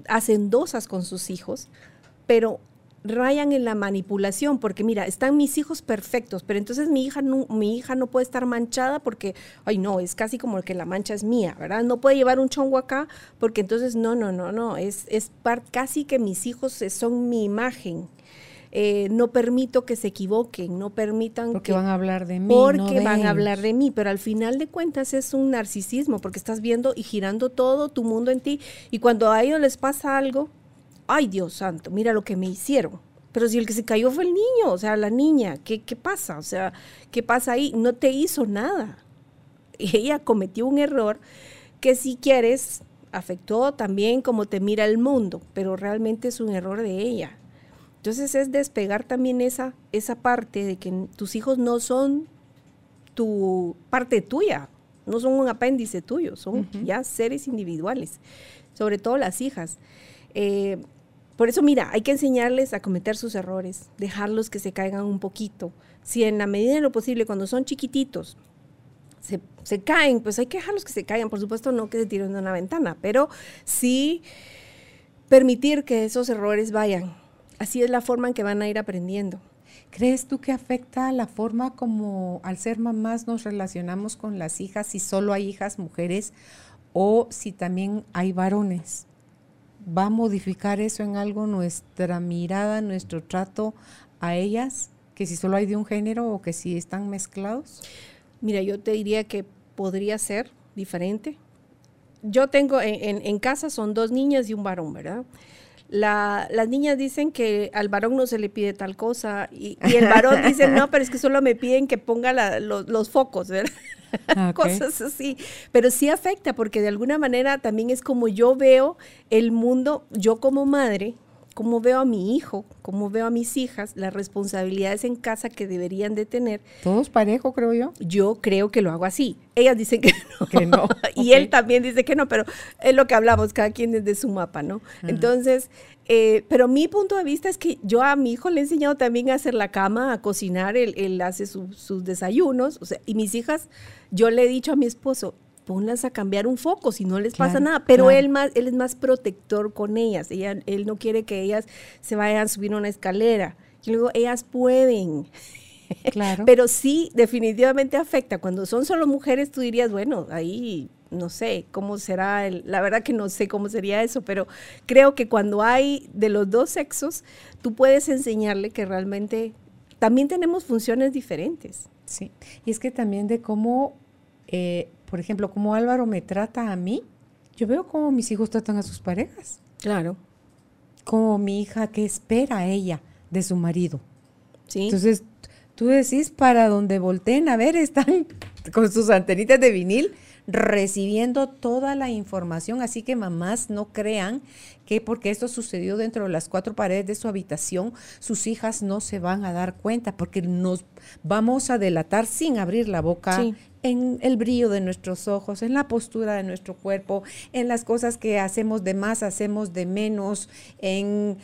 hacendosas con sus hijos, pero rayan en la manipulación, porque mira, están mis hijos perfectos, pero entonces mi hija no, mi hija no puede estar manchada porque, ay no, es casi como que la mancha es mía, ¿verdad? No puede llevar un chongo acá, porque entonces no, no, no, no, es, es casi que mis hijos son mi imagen. Eh, no permito que se equivoquen, no permitan porque van a hablar de mí. Porque van a hablar de mí, pero al final de cuentas es un narcisismo, porque estás viendo y girando todo tu mundo en ti, y cuando a ellos les pasa algo, ay Dios santo, mira lo que me hicieron. Pero si el que se cayó fue el niño, o sea, la niña, ¿qué, qué pasa? O sea, ¿qué pasa ahí? No te hizo nada. Y ella cometió un error que si quieres afectó también como te mira el mundo, pero realmente es un error de ella. Entonces es despegar también esa, esa parte de que tus hijos no son tu parte tuya, no son un apéndice tuyo, son ya seres individuales, sobre todo las hijas. Eh, por eso, mira, hay que enseñarles a cometer sus errores, dejarlos que se caigan un poquito. Si en la medida de lo posible, cuando son chiquititos, se, se caen, pues hay que dejarlos que se caigan. Por supuesto, no que se tiren de una ventana, pero sí permitir que esos errores vayan. Así es la forma en que van a ir aprendiendo. ¿Crees tú que afecta la forma como al ser mamás nos relacionamos con las hijas, si solo hay hijas mujeres o si también hay varones? ¿Va a modificar eso en algo nuestra mirada, nuestro trato a ellas? ¿Que si solo hay de un género o que si están mezclados? Mira, yo te diría que podría ser diferente. Yo tengo en, en casa son dos niñas y un varón, ¿verdad? Las niñas dicen que al varón no se le pide tal cosa y, el varón dice, no, pero es que solo me piden que ponga los, focos, ¿verdad? Ah, Cosas así. Pero sí afecta porque de alguna manera también es como yo veo el mundo, yo como madre, cómo veo a mi hijo, cómo veo a mis hijas, las responsabilidades en casa que deberían de tener. Todos parejo, creo yo. Yo creo que lo hago así. Ellas dicen que no. Que no. y él también dice que no, pero es lo que hablamos, cada quien desde su mapa, ¿no? Entonces, eh, pero mi punto de vista es que yo a mi hijo le he enseñado también a hacer la cama, a cocinar, él, él hace sus desayunos, o sea, y mis hijas, yo le he dicho a mi esposo, ponlas a cambiar un foco si no les pasa nada. Pero él, más, él es más protector con ellas. Ella, él no quiere que ellas se vayan a subir una escalera. Yo digo, ellas pueden. Claro. Pero sí, definitivamente afecta. Cuando son solo mujeres, tú dirías, bueno, ahí no sé cómo será, el, la verdad que no sé cómo sería eso, pero creo que cuando hay de los dos sexos, tú puedes enseñarle que realmente también tenemos funciones diferentes. Sí, y es que también de cómo eh, por ejemplo, como Álvaro me trata a mí, yo veo cómo mis hijos tratan a sus parejas. Claro. Como mi hija, que espera ella de su marido. Sí. Entonces, tú decís, para donde volteen a ver, están con sus antenitas de vinil recibiendo toda la información, así que mamás no crean que porque esto sucedió dentro de las cuatro paredes de su habitación, sus hijas no se van a dar cuenta, porque nos vamos a delatar sin abrir la boca en el brillo de nuestros ojos, en la postura de nuestro cuerpo, en las cosas que hacemos de más, hacemos de menos, en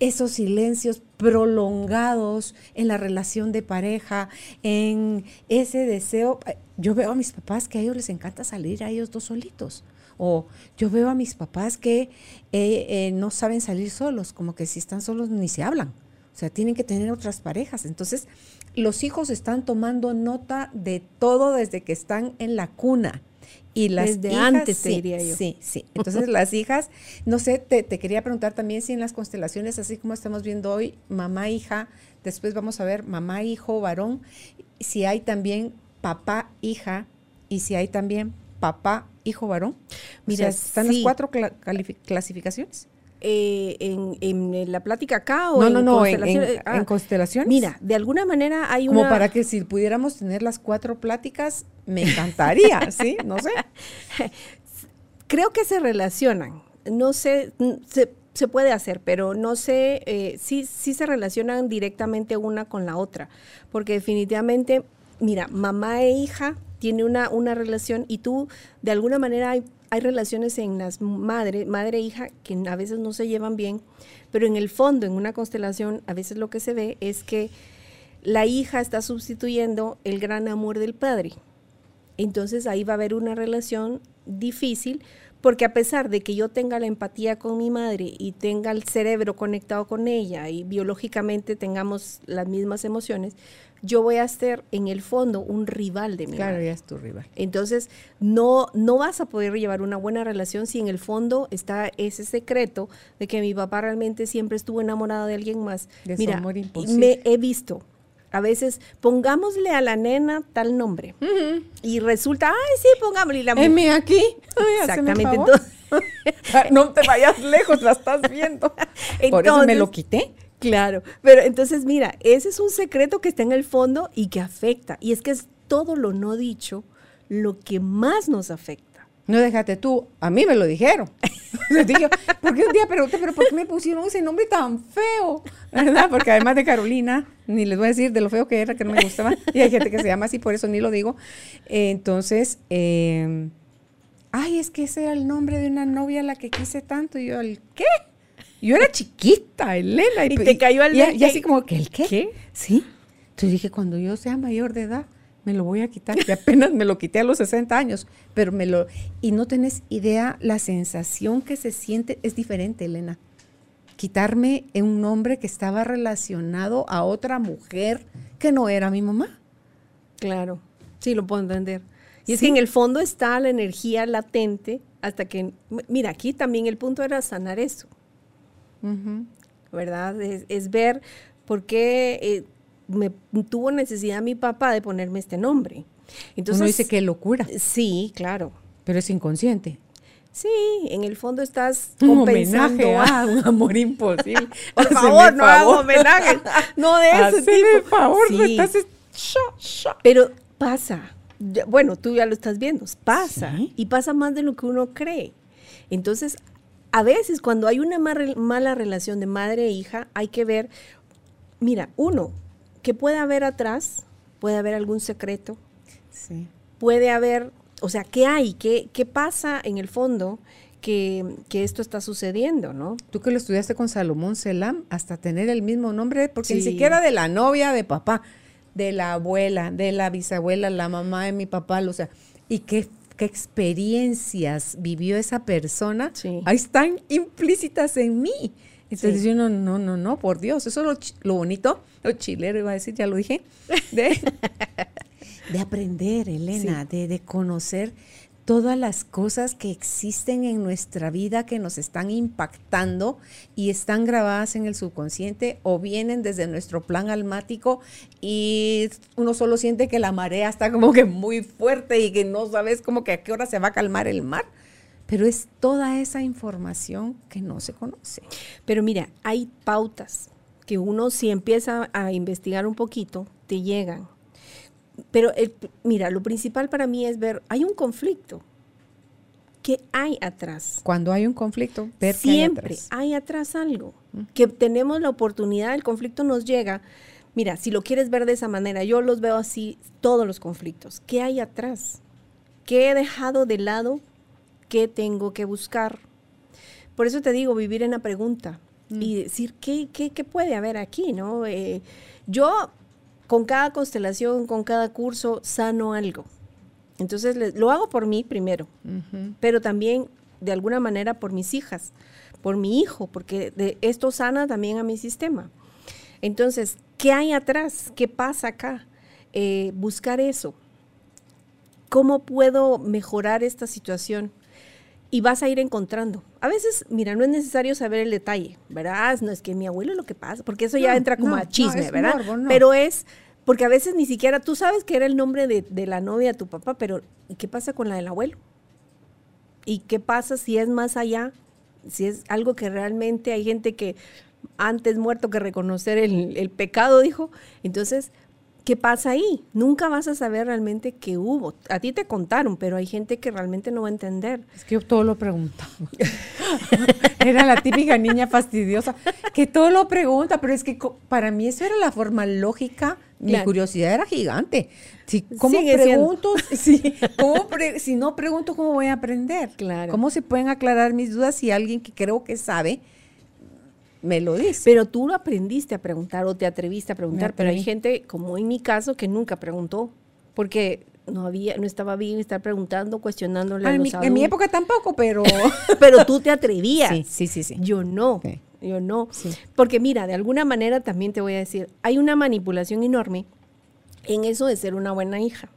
esos silencios prolongados en la relación de pareja, en ese deseo. Yo veo a mis papás que a ellos les encanta salir a ellos dos solitos. O yo veo a mis papás que eh, eh, no saben salir solos, como que si están solos ni se hablan. O sea, tienen que tener otras parejas. Entonces, los hijos están tomando nota de todo desde que están en la cuna. Y las Desde antes, sí, diría yo. Sí, sí. Entonces, las hijas, no sé, te, quería preguntar también si en las constelaciones, así como estamos viendo hoy, mamá, hija, después vamos a ver mamá, hijo, varón, si hay también papá, hija, y si hay también papá, hijo, varón. Mira, están las cuatro clasificaciones. Eh, en, la plática acá o no, no, no, en, ah, constelaciones. Mira, de alguna manera hay una... Como para que si pudiéramos tener las cuatro pláticas, me encantaría, ¿sí? No sé. Creo que se relacionan. No sé, se, puede hacer, pero no sé, eh, sí, sí se relacionan directamente una con la otra, porque definitivamente, mira, mamá e hija tiene una, una relación y tú de alguna manera hay hay relaciones en las madre, madre e hija que a veces no se llevan bien, pero en el fondo, en una constelación, a veces lo que se ve es que la hija está sustituyendo el gran amor del padre. Entonces ahí va a haber una relación difícil porque a pesar de que yo tenga la empatía con mi madre y tenga el cerebro conectado con ella y biológicamente tengamos las mismas emociones, yo voy a ser en el fondo un rival de mi Claro, ya es tu rival. Entonces, no, no vas a poder llevar una buena relación si en el fondo está ese secreto de que mi papá realmente siempre estuvo enamorado de alguien más. De Mira, amor me he visto. A veces, pongámosle a la nena tal nombre. Y resulta, ay, sí, pongámosle la M aquí. Exactamente. no te vayas lejos, la estás viendo. Por eso me lo quité. Claro, pero entonces mira, ese es un secreto que está en el fondo y que afecta. Y es que es todo lo no dicho lo que más nos afecta. No déjate tú, a mí me lo dijeron. Entonces dije, ¿por qué un día pregunté, pero por qué me pusieron ese nombre tan feo? ¿Verdad? Porque además de Carolina, ni les voy a decir de lo feo que era, que no me gustaba. Y hay gente que se llama así, por eso ni lo digo. entonces, eh, ay, es que ese era el nombre de una novia a la que quise tanto. Y yo, ¿el qué? Yo era chiquita, Elena. Y, te cayó al y, y, así como que, ¿el qué? ¿Qué? Sí. Entonces dije, cuando yo sea mayor de edad, me lo voy a quitar. Y apenas me lo quité a los 60 años, pero me lo... Y no tenés idea, la sensación que se siente es diferente, Elena. Quitarme un nombre que estaba relacionado a otra mujer que no era mi mamá. Claro, sí, lo puedo entender. Y es que en el fondo está la energía latente hasta que, mira, aquí también el punto era sanar eso. ¿Verdad? Es, ver por qué eh, me tuvo necesidad mi papá de ponerme este nombre. Entonces, Uno dice que locura. Sí, claro. Pero es inconsciente. Sí, en el fondo estás un homenaje a un amor imposible. Por favor, no hago homenaje. No de ese tipo. Por favor, sí. estás... Pero pasa. Bueno, tú ya lo estás viendo. Pasa. Y pasa más de lo que uno cree. Entonces, a veces cuando hay una mala relación de madre e hija, hay que ver, mira, uno, que puede haber atrás, puede haber algún secreto, sí. puede haber, o sea, ¿qué hay? ¿Qué, qué pasa en el fondo? Que, que, esto está sucediendo, ¿no? Tú que lo estudiaste con Salomón Selam, hasta tener el mismo nombre, porque ni siquiera de la novia de papá, de la abuela, de la bisabuela, la mamá de mi papá, o sea, y qué, qué experiencias vivió esa persona, ahí están implícitas en mí. Entonces yo no, no, no, no, por Dios, eso es lo, bonito, lo chilero iba a decir, ya lo dije, de, de aprender, Elena, de, de conocer todas las cosas que existen en nuestra vida que nos están impactando y están grabadas en el subconsciente o vienen desde nuestro plan almático y uno solo siente que la marea está como que muy fuerte y que no sabes como que a qué hora se va a calmar el mar pero es toda esa información que no se conoce. Pero mira, hay pautas que uno si empieza a investigar un poquito, te llegan. Pero mira, lo principal para mí es ver, hay un conflicto. ¿Qué hay atrás? Cuando hay un conflicto, ver siempre hay atrás. algo. Que tenemos la oportunidad, el conflicto nos llega. Mira, si lo quieres ver de esa manera, yo los veo así, todos los conflictos. ¿Qué hay atrás? ¿Qué he dejado de lado qué tengo que buscar. Por eso te digo, vivir en la pregunta y mm. decir, ¿qué, qué, puede haber aquí? ¿no? Eh, yo, con cada constelación, con cada curso, sano algo. Entonces, lo hago por mí primero, pero también, de alguna manera, por mis hijas, por mi hijo, porque de esto sana también a mi sistema. Entonces, ¿qué hay atrás? ¿Qué pasa acá? Eh, buscar eso. ¿Cómo puedo mejorar esta situación? Y vas a ir encontrando. A veces, mira, no es necesario saber el detalle, ¿verdad? No es que mi abuelo lo que pasa, porque eso ya entra como a chisme, ¿verdad? pero es, porque a veces ni siquiera tú sabes que era el nombre de, la novia de tu papá, pero ¿y qué pasa con la del abuelo? ¿Y qué pasa si es más allá? Si es algo que realmente hay gente que antes muerto que reconocer el, el pecado, dijo. Entonces, ¿Qué pasa ahí? Nunca vas a saber realmente qué hubo. A ti te contaron, pero hay gente que realmente no va a entender. Es que yo todo lo preguntaba. era la típica niña fastidiosa que todo lo pregunta, pero es que para mí eso era la forma lógica. Mi curiosidad era gigante. Si, ¿Cómo pregunto? si no pregunto, ¿cómo voy a aprender? Claro. ¿Cómo se pueden aclarar mis dudas si alguien que creo que sabe me lo dice. Pero tú lo aprendiste a preguntar o te atreviste a preguntar, pero hay gente, como en mi caso, que nunca preguntó, porque no había, no estaba bien estar preguntando, cuestionándole a, los mi, En mi época tampoco, pero... pero tú te atrevías. Sí, sí, sí. sí. Yo no. Yo no. Porque mira, de alguna manera también te voy a decir, hay una manipulación enorme en eso de ser una buena hija.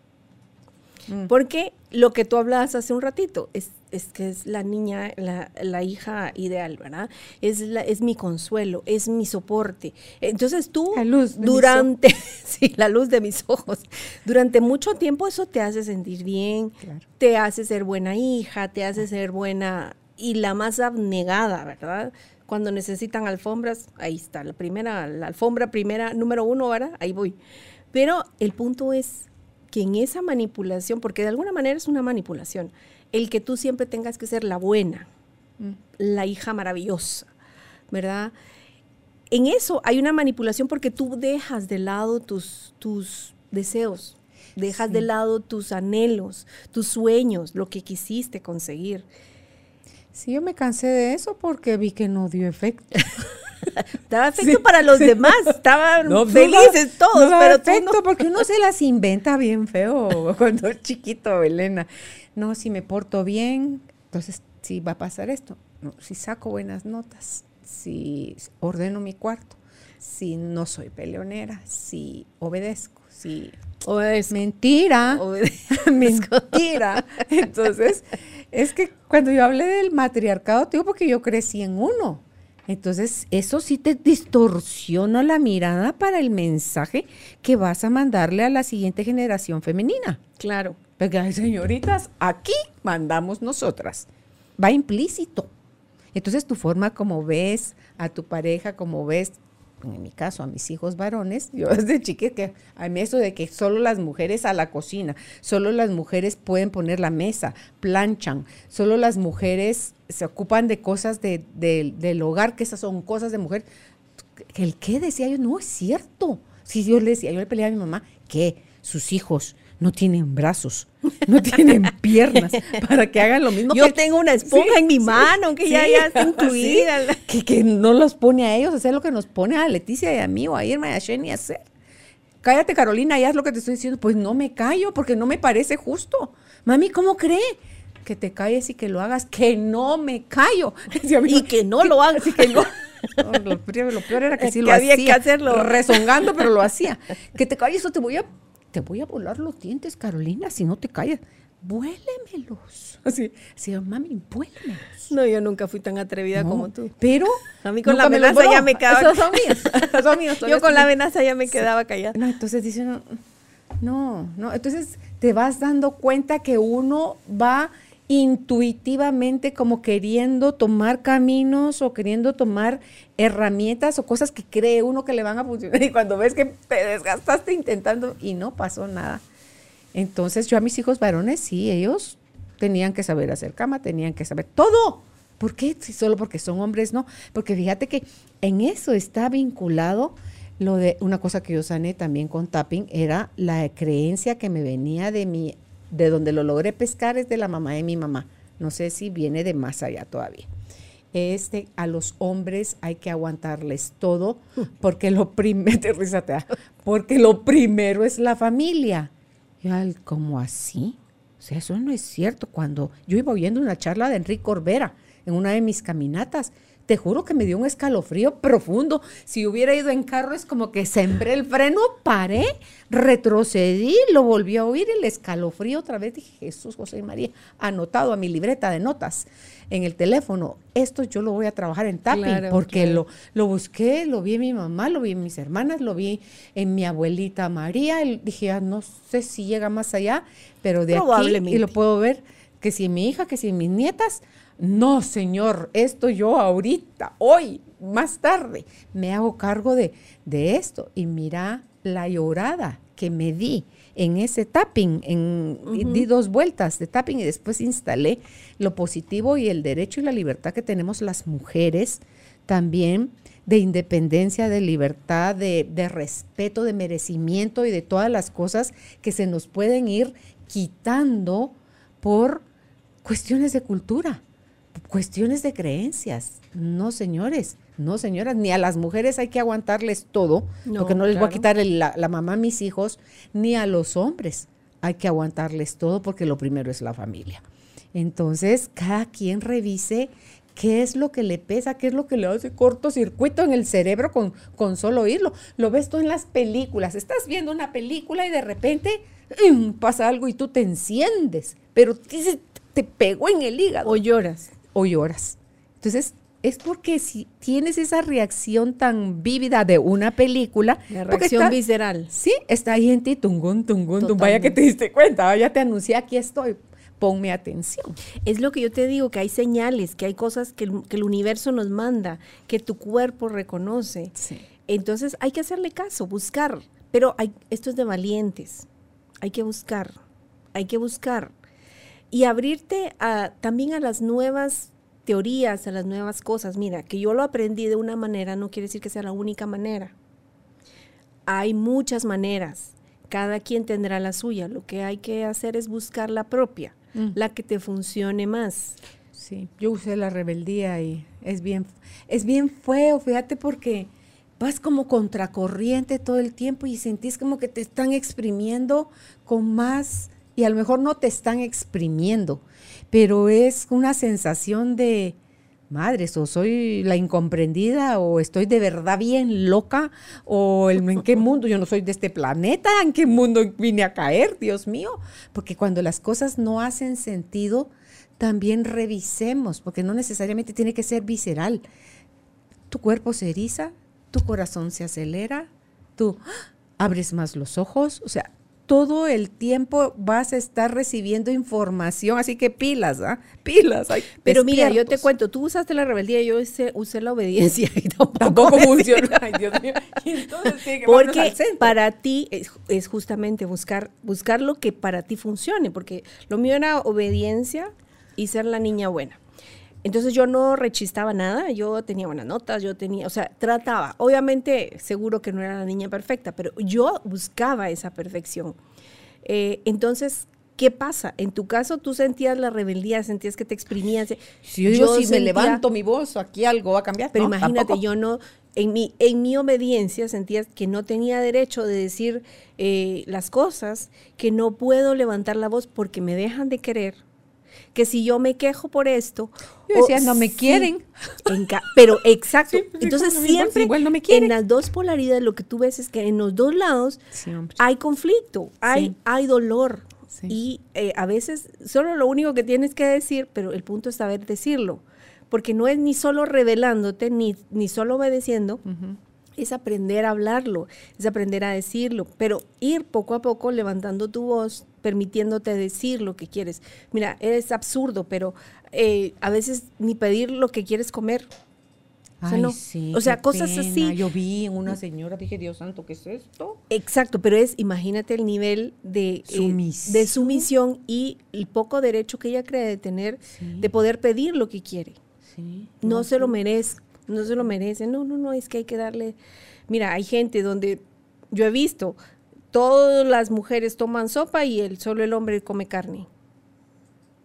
Mm. Porque lo que tú hablabas hace un ratito es, es que es la niña, la, hija ideal, ¿verdad? Es, la, es mi consuelo, es mi soporte. Entonces tú, la luz durante, sí, la luz de mis ojos, durante mucho tiempo eso te hace sentir bien, te hace ser buena hija, te hace ser buena y la más abnegada, ¿verdad? Cuando necesitan alfombras, ahí está, la primera, la alfombra primera, número uno, ¿verdad? Ahí voy. Pero el punto es que en esa manipulación, porque de alguna manera es una manipulación, el que tú siempre tengas que ser la buena, la hija maravillosa, ¿verdad? En eso hay una manipulación porque tú dejas de lado tus, tus deseos, dejas de lado tus anhelos, tus sueños, lo que quisiste conseguir. Sí, yo me cansé de eso porque vi que no dio efecto. Daba efecto para los demás, estaban felices todos, pero efecto porque uno se las inventa bien feo cuando es chiquito, Elena. No, si me porto bien, entonces sí va a pasar esto. No, si saco buenas notas, si ordeno mi cuarto, si no soy peleonera, si obedezco, si obedezco. Mentira. Mentira. Entonces, es que cuando yo hablé del matriarcado, te digo porque yo crecí en uno. Entonces, eso sí te distorsiona la mirada para el mensaje que vas a mandarle a la siguiente generación femenina. Claro. Porque, señoritas, aquí mandamos nosotras. Va implícito. Entonces, tu forma como ves a tu pareja, como ves en mi caso, a mis hijos varones, yo desde chiquita, a mí eso de que solo las mujeres a la cocina, solo las mujeres pueden poner la mesa, planchan, solo las mujeres se ocupan de cosas de, del hogar, que esas son cosas de mujer. ¿El qué? Decía yo, no es cierto. Si yo le decía, yo le peleaba a mi mamá, que sus hijos no tienen brazos, no tienen piernas para que hagan lo mismo. Yo tengo una esponja en mi mano que ya, ya está incluida. Que, que, no los pone a ellos a hacer lo que nos pone a Leticia y a mí o a Irma y a Sheni a hacer. Cállate, Carolina, ya es lo que te estoy diciendo. Pues no me callo porque no me parece justo. Mami, ¿cómo cree? Que te calles y que lo hagas, que no me callo. y que no lo hagas. que no. lo, peor, era que sí lo había hacía. que hacerlo. Rezongando, pero lo hacía. Que te calles o te voy a te voy a volar los dientes, Carolina, si no te callas. Vuélemelos. Así, así mami, vuélemelos. No, yo nunca fui tan atrevida como tú. Pero a mí con la amenaza ya me quedaba. Son míos. son míos yo con la amenaza ya me quedaba callada. No, entonces dicen, no, no. Entonces te vas dando cuenta que uno va intuitivamente como queriendo tomar caminos o queriendo tomar herramientas o cosas que cree uno que le van a funcionar y cuando ves que te desgastaste intentando y no pasó nada. Entonces yo a mis hijos varones, sí, ellos tenían que saber hacer cama, tenían que saber todo. ¿Por qué? Si solo porque son hombres, no. Porque fíjate que en eso está vinculado lo de una cosa que yo sané también con tapping, era la creencia que me venía de mi de donde lo logré pescar es de la mamá de mi mamá. No sé si viene de más allá todavía. Este, a los hombres hay que aguantarles todo porque lo primero, porque lo primero es la familia. Y al, ¿cómo así? O sea, eso no es cierto. Cuando yo iba oyendo una charla de Enrique Corbera en una de mis caminatas, te juro que me dio un escalofrío profundo. Si hubiera ido en carro es como que sembré el freno, paré, retrocedí, lo volví a oír, el escalofrío otra vez. Dije, Jesús, José y María, anotado a mi libreta de notas en el teléfono. Esto yo lo voy a trabajar en tapping porque Lo, lo busqué, lo vi en mi mamá, lo vi en mis hermanas, lo vi en mi abuelita María. dije, ah, no sé si llega más allá, pero de aquí y lo puedo ver que si mi hija, que si mis nietas, no, Señor, esto yo ahorita, hoy, más tarde, me hago cargo de, de esto. Y mira la llorada que me di en ese tapping, en, di dos vueltas de tapping y después instalé lo positivo y el derecho y la libertad que tenemos las mujeres también de independencia, de libertad, de, de respeto, de merecimiento y de todas las cosas que se nos pueden ir quitando por cuestiones de cultura cuestiones de creencias. No, señores, no, señoras, ni a las mujeres hay que aguantarles todo, porque no les voy a quitar la, la, mamá a mis hijos, ni a los hombres hay que aguantarles todo, porque lo primero es la familia. Entonces, cada quien revise qué es lo que le pesa, qué es lo que le hace cortocircuito en el cerebro con, con solo oírlo. Lo ves tú en las películas, estás viendo una película y de repente pasa algo y tú te enciendes, pero te, te pegó en el hígado. O lloras o lloras. Entonces, es porque si tienes esa reacción tan vívida de una película. La reacción visceral. Sí, está ahí en ti, tungún, tungún, vaya que te diste cuenta, ya te anuncié, aquí estoy, ponme atención. Es lo que yo te digo, que hay señales, que hay cosas que, el universo nos manda, que tu cuerpo reconoce. Entonces hay que hacerle caso, buscar. Pero hay, esto es de valientes. Hay que buscar, hay que buscar y abrirte a, también a las nuevas teorías, a las nuevas cosas. Mira, que yo lo aprendí de una manera no quiere decir que sea la única manera. Hay muchas maneras. Cada quien tendrá la suya. Lo que hay que hacer es buscar la propia, mm. la que te funcione más. Sí, yo usé la rebeldía y es bien, es bien feo, fíjate, porque vas como contracorriente todo el tiempo y sentís como que te están exprimiendo con más, y a lo mejor no te están exprimiendo, pero es una sensación de, madre, o soy la incomprendida, o estoy de verdad bien loca, o en qué mundo, yo no soy de este planeta, en qué mundo vine a caer, Dios mío, porque cuando las cosas no hacen sentido, también revisemos, porque no necesariamente tiene que ser visceral. Tu cuerpo se eriza, tu corazón se acelera, tú abres más los ojos, o sea, todo el tiempo vas a estar recibiendo información, así que pilas, ¿ah? Pilas. Pero mira, yo te cuento, tú usaste la rebeldía, yo usé, la obediencia y tampoco, funciona. porque para ti es, justamente buscar, buscar lo que para ti funcione, porque lo mío era obediencia y ser la niña buena. Entonces yo no rechistaba nada, yo tenía buenas notas, yo tenía, o sea, trataba. Obviamente, seguro que no era la niña perfecta, pero yo buscaba esa perfección. Eh, entonces, ¿qué pasa? En tu caso, tú sentías la rebeldía, sentías que te exprimías. Si yo digo, si me levanto mi voz, aquí algo va a cambiar. Pero imagínate, yo no, en mi, en mi obediencia sentías que no tenía derecho de decir eh, las cosas, que no puedo levantar la voz porque me dejan de querer que si yo me quejo por esto... Yo decía, no me quieren. pero exacto. Entonces siempre igual no me quieren. en las dos polaridades lo que tú ves es que en los dos lados hay conflicto, hay, hay dolor. Y eh, a veces solo lo único que tienes que decir, pero el punto es saber decirlo. Porque no es ni solo revelándote, ni, ni solo obedeciendo, es aprender a hablarlo, es aprender a decirlo, pero ir poco a poco levantando tu voz, permitiéndote decir lo que quieres. Mira, es absurdo, pero eh, a veces ni pedir lo que quieres comer. O sea, no. o sea cosas así. Yo vi en una señora, dije, Dios santo, ¿qué es esto? Exacto, pero es, imagínate el nivel de, eh, de sumisión y el poco derecho que ella cree de tener de poder pedir lo que quiere. No, se lo merece no se lo merece. No, no, no, es que hay que darle. Mira, hay gente donde yo he visto, todas las mujeres toman sopa y el, solo el hombre come carne.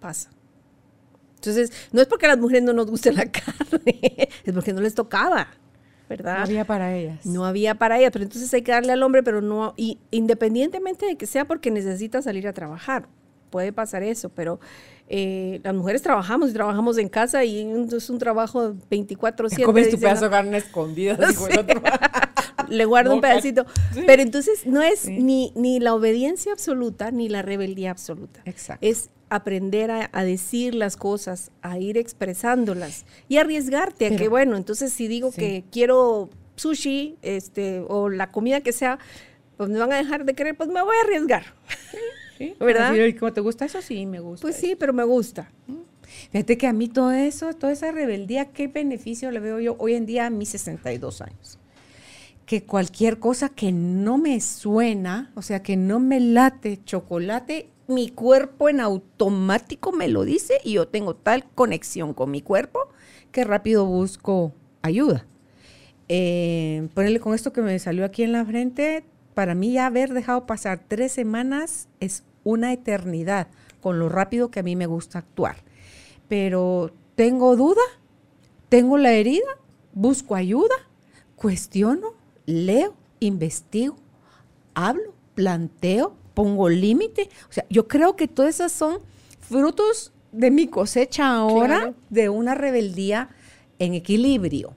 Pasa. Entonces, no es porque a las mujeres no nos guste la carne, es porque no les tocaba, ¿verdad? No había para ellas. No había para ellas, pero entonces hay que darle al hombre, pero no, y independientemente de que sea porque necesita salir a trabajar, puede pasar eso, pero eh, las mujeres trabajamos y trabajamos en casa y es un trabajo 24/7. Comes tu pedazo de carne escondida. Le guardo un pedacito. Pero entonces no es ni, ni la obediencia absoluta ni la rebeldía absoluta. Exacto. Es aprender a, decir las cosas, a ir expresándolas y arriesgarte a que, bueno, entonces si digo que quiero sushi este, o la comida que sea, pues me van a dejar de querer, pues me voy a arriesgar. ¿Verdad? ¿Cómo te gusta eso? Sí, me gusta. Pues sí, pero me gusta. Fíjate que a mí todo eso, toda esa rebeldía, ¿qué beneficio le veo yo hoy en día a mis 62 años? Que cualquier cosa que no me suena, o sea, que no me late chocolate, mi cuerpo en automático me lo dice y yo tengo tal conexión con mi cuerpo que rápido busco ayuda. Eh, ponerle con esto que me salió aquí en la frente, para mí ya haber dejado pasar tres semanas es una eternidad con lo rápido que a mí me gusta actuar. Pero tengo duda, tengo la herida, busco ayuda, cuestiono, leo, investigo, hablo, planteo, pongo límite. O sea, yo creo que todas esas son frutos de mi cosecha ahora de una rebeldía en equilibrio.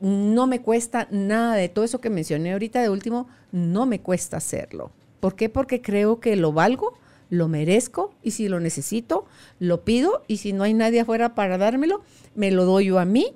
No me cuesta nada de todo eso que mencioné ahorita de último, no me cuesta hacerlo. ¿Por qué? Porque creo que lo valgo, lo merezco y si lo necesito, lo pido y si no hay nadie afuera para dármelo, me lo doy yo a mí.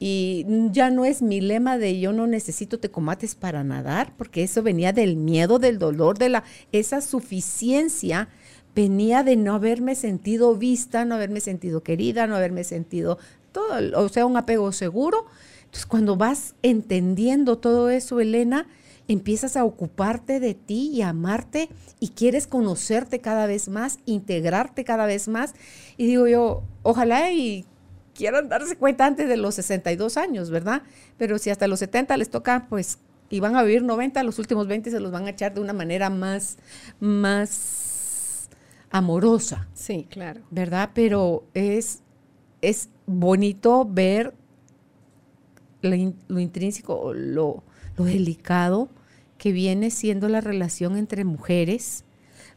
Y ya no es mi lema de yo no necesito te comates para nadar, porque eso venía del miedo, del dolor, de la esa suficiencia venía de no haberme sentido vista, no haberme sentido querida, no haberme sentido todo, o sea, un apego seguro. Entonces, cuando vas entendiendo todo eso, Elena, empiezas a ocuparte de ti y amarte y quieres conocerte cada vez más, integrarte cada vez más. Y digo yo, ojalá y quieran darse cuenta antes de los 62 años, ¿verdad? Pero si hasta los 70 les toca, pues, y van a vivir 90, los últimos 20 se los van a echar de una manera más, más amorosa. Sí, claro. ¿Verdad? Pero es, es bonito ver lo, lo intrínseco, lo, lo delicado que viene siendo la relación entre mujeres,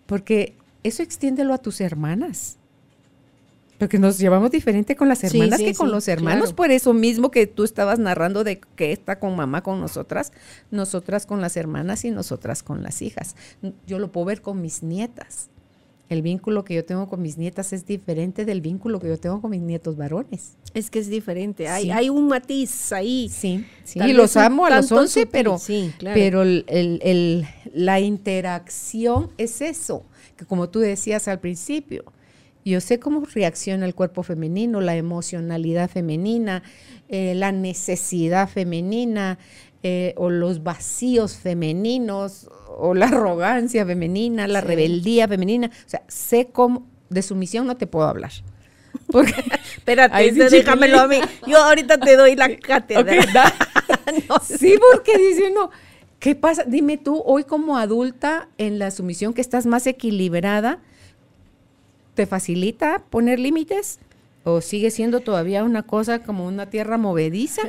porque eso extiéndelo a tus hermanas. Porque nos llevamos diferente con las hermanas que con los hermanos, por eso mismo que tú estabas narrando de que está con mamá con nosotras, nosotras con las hermanas y nosotras con las hijas. Yo lo puedo ver con mis nietas. El vínculo que yo tengo con mis nietas es diferente del vínculo que yo tengo con mis nietos varones. Es que es diferente, hay, hay un matiz ahí. Sí, sí. y los amo a los once, pero, pero el, la interacción es eso, que como tú decías al principio, yo sé cómo reacciona el cuerpo femenino, la emocionalidad femenina, eh, la necesidad femenina, eh, o los vacíos femeninos, o la arrogancia femenina, la rebeldía femenina. O sea, sé cómo, de sumisión no te puedo hablar. Porque, Espérate, déjamelo a mí. Yo ahorita te doy la cátedra. Sí, porque dice uno, ¿qué pasa? Dime tú, hoy como adulta, en la sumisión que estás más equilibrada, ¿Te facilita poner límites? ¿O sigue siendo todavía una cosa como una tierra movediza?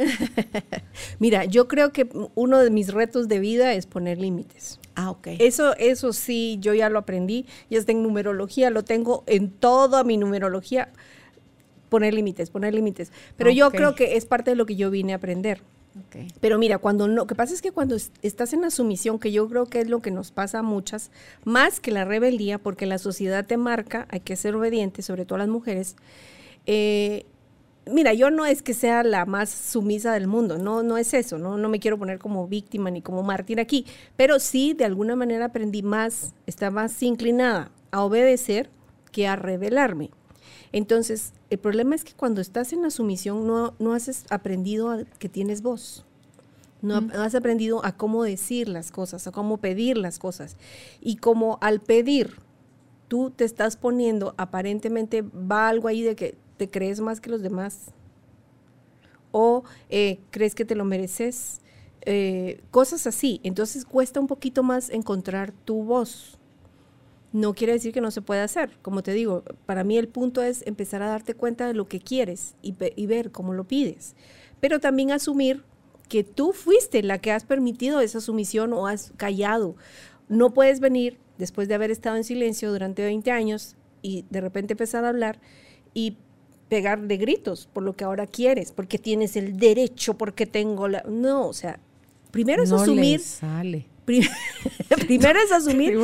Mira, yo creo que uno de mis retos de vida es poner límites. Ah, ok. Eso, eso sí, yo ya lo aprendí, ya está en numerología, lo tengo en toda mi numerología. Poner límites, poner límites. Pero yo creo que es parte de lo que yo vine a aprender. Pero mira, cuando no, lo que pasa es que cuando estás en la sumisión, que yo creo que es lo que nos pasa a muchas, más que la rebeldía, porque la sociedad te marca, hay que ser obediente, sobre todo las mujeres. Eh, mira, yo no es que sea la más sumisa del mundo, no, no es eso, no, no me quiero poner como víctima ni como mártir aquí, pero sí de alguna manera aprendí más, estaba más inclinada a obedecer que a rebelarme. Entonces, el problema es que cuando estás en la sumisión no, no has aprendido a que tienes voz. No has aprendido a cómo decir las cosas, a cómo pedir las cosas. Y como al pedir, tú te estás poniendo, aparentemente va algo ahí de que crees más que los demás. O eh, crees que te lo mereces. Eh, cosas así. Entonces cuesta un poquito más encontrar tu voz no quiere decir que no se pueda hacer. Como te digo, para mí el punto es empezar a darte cuenta de lo que quieres y, ver cómo lo pides. Pero también asumir que tú fuiste la que has permitido esa sumisión o has callado. No puedes venir después de haber estado en silencio durante 20 años y de repente empezar a hablar y pegar de gritos por lo que ahora quieres, porque tienes el derecho, porque tengo la... No, o sea, primero es asumir... sale. Primero es asumir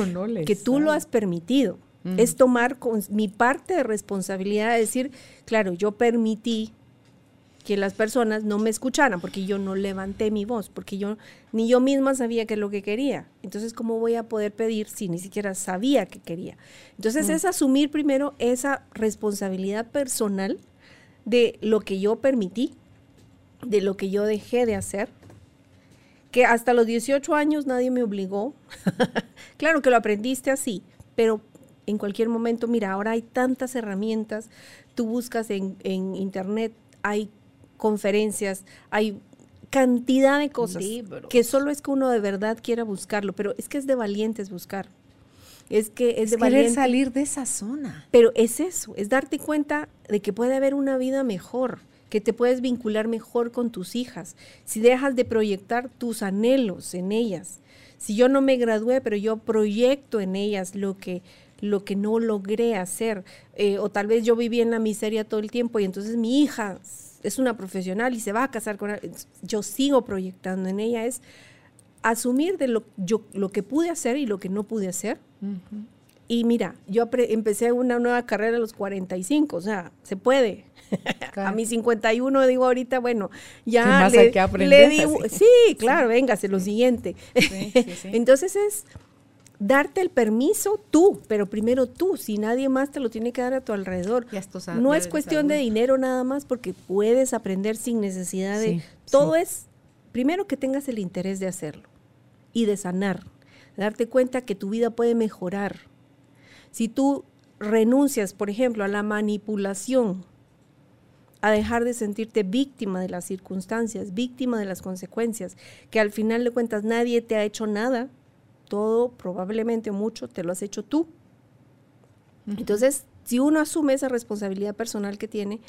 que tú lo has permitido. Es tomar con mi parte de responsabilidad de decir, claro, yo permití que las personas no me escucharan porque yo no levanté mi voz, porque yo ni yo misma sabía qué es lo que quería. Entonces, ¿cómo voy a poder pedir si ni siquiera sabía qué quería? Entonces, es asumir primero esa responsabilidad personal de lo que yo permití, de lo que yo dejé de hacer que hasta los 18 años nadie me obligó. claro que lo aprendiste así, pero en cualquier momento, mira, ahora hay tantas herramientas, tú buscas en, internet, hay conferencias, hay cantidad de cosas que solo es que uno de verdad quiera buscarlo, pero es que es de valientes buscar. Es que es, de querer salir de esa zona. Pero es eso, es darte cuenta de que puede haber una vida mejor que te puedes vincular mejor con tus hijas, si dejas de proyectar tus anhelos en ellas. Si yo no me gradué, pero yo proyecto en ellas lo que, lo que no logré hacer, eh, o tal vez yo viví en la miseria todo el tiempo y entonces mi hija es una profesional y se va a casar con yo sigo proyectando en ella, es asumir de lo, yo, lo que pude hacer y lo que no pude hacer. Y mira, yo empecé una nueva carrera a los 45, o sea, se puede. A mis 51 digo ahorita, bueno, ya le, que aprender, sí, claro, véngase, lo siguiente. Entonces es darte el permiso tú, pero primero tú, si nadie más te lo tiene que dar a tu alrededor. no es cuestión de dinero nada más, porque puedes aprender sin necesidad de... todo es, primero que tengas el interés de hacerlo y de sanar, darte cuenta que tu vida puede mejorar. Si tú renuncias, por ejemplo, a la manipulación, a dejar de sentirte víctima de las circunstancias, víctima de las consecuencias, que al final de cuentas nadie te ha hecho nada, todo probablemente mucho te lo has hecho tú. Entonces, si uno asume esa responsabilidad personal que tiene,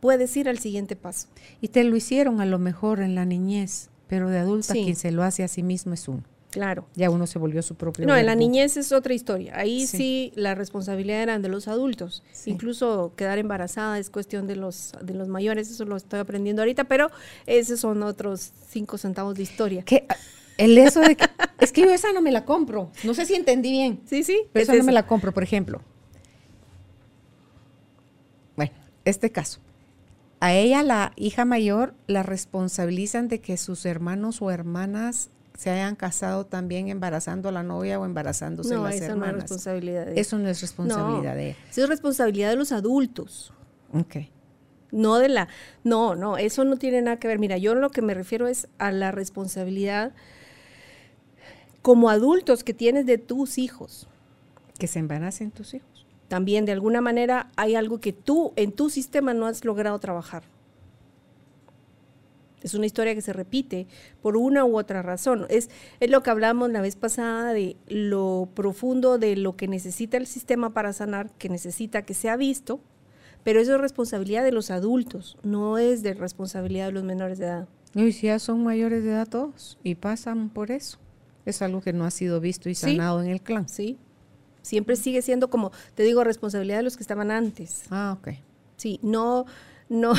puedes ir al siguiente paso. Y te lo hicieron a lo mejor en la niñez, pero de adulta quien se lo hace a sí mismo es uno. Claro. Ya uno se volvió su propio. No, en la niñez es otra historia. Ahí sí, la responsabilidad eran de los adultos. Incluso quedar embarazada es cuestión de los, de los mayores, eso lo estoy aprendiendo ahorita, pero esos son otros cinco centavos de historia. ¿Qué? El eso de que, es que yo esa no me la compro. No sé si entendí bien. Sí, sí. Pero esa no me la compro, por ejemplo. Bueno, este caso. A ella, la hija mayor, la responsabilizan de que sus hermanos o hermanas se hayan casado también embarazando a la novia o embarazándose no, las eso hermanas. No es responsabilidad de Eso no es responsabilidad de ella. Eso es responsabilidad de los adultos. Ok. No de la, no, no, eso no tiene nada que ver. Mira, yo lo que me refiero es a la responsabilidad como adultos que tienes de tus hijos. Que se embaracen tus hijos. También de alguna manera hay algo que tú en tu sistema no has logrado trabajar. Es una historia que se repite por una u otra razón. Es, es lo que hablamos la vez pasada de lo profundo de lo que necesita el sistema para sanar, que necesita que sea visto, pero eso es responsabilidad de los adultos, no es de responsabilidad de los menores de edad. Y si ya son mayores de edad todos y pasan por eso. Es algo que no ha sido visto y sanado en el clan. Sí. Siempre sigue siendo como, te digo, responsabilidad de los que estaban antes. Ah, ok. Sí, no, no.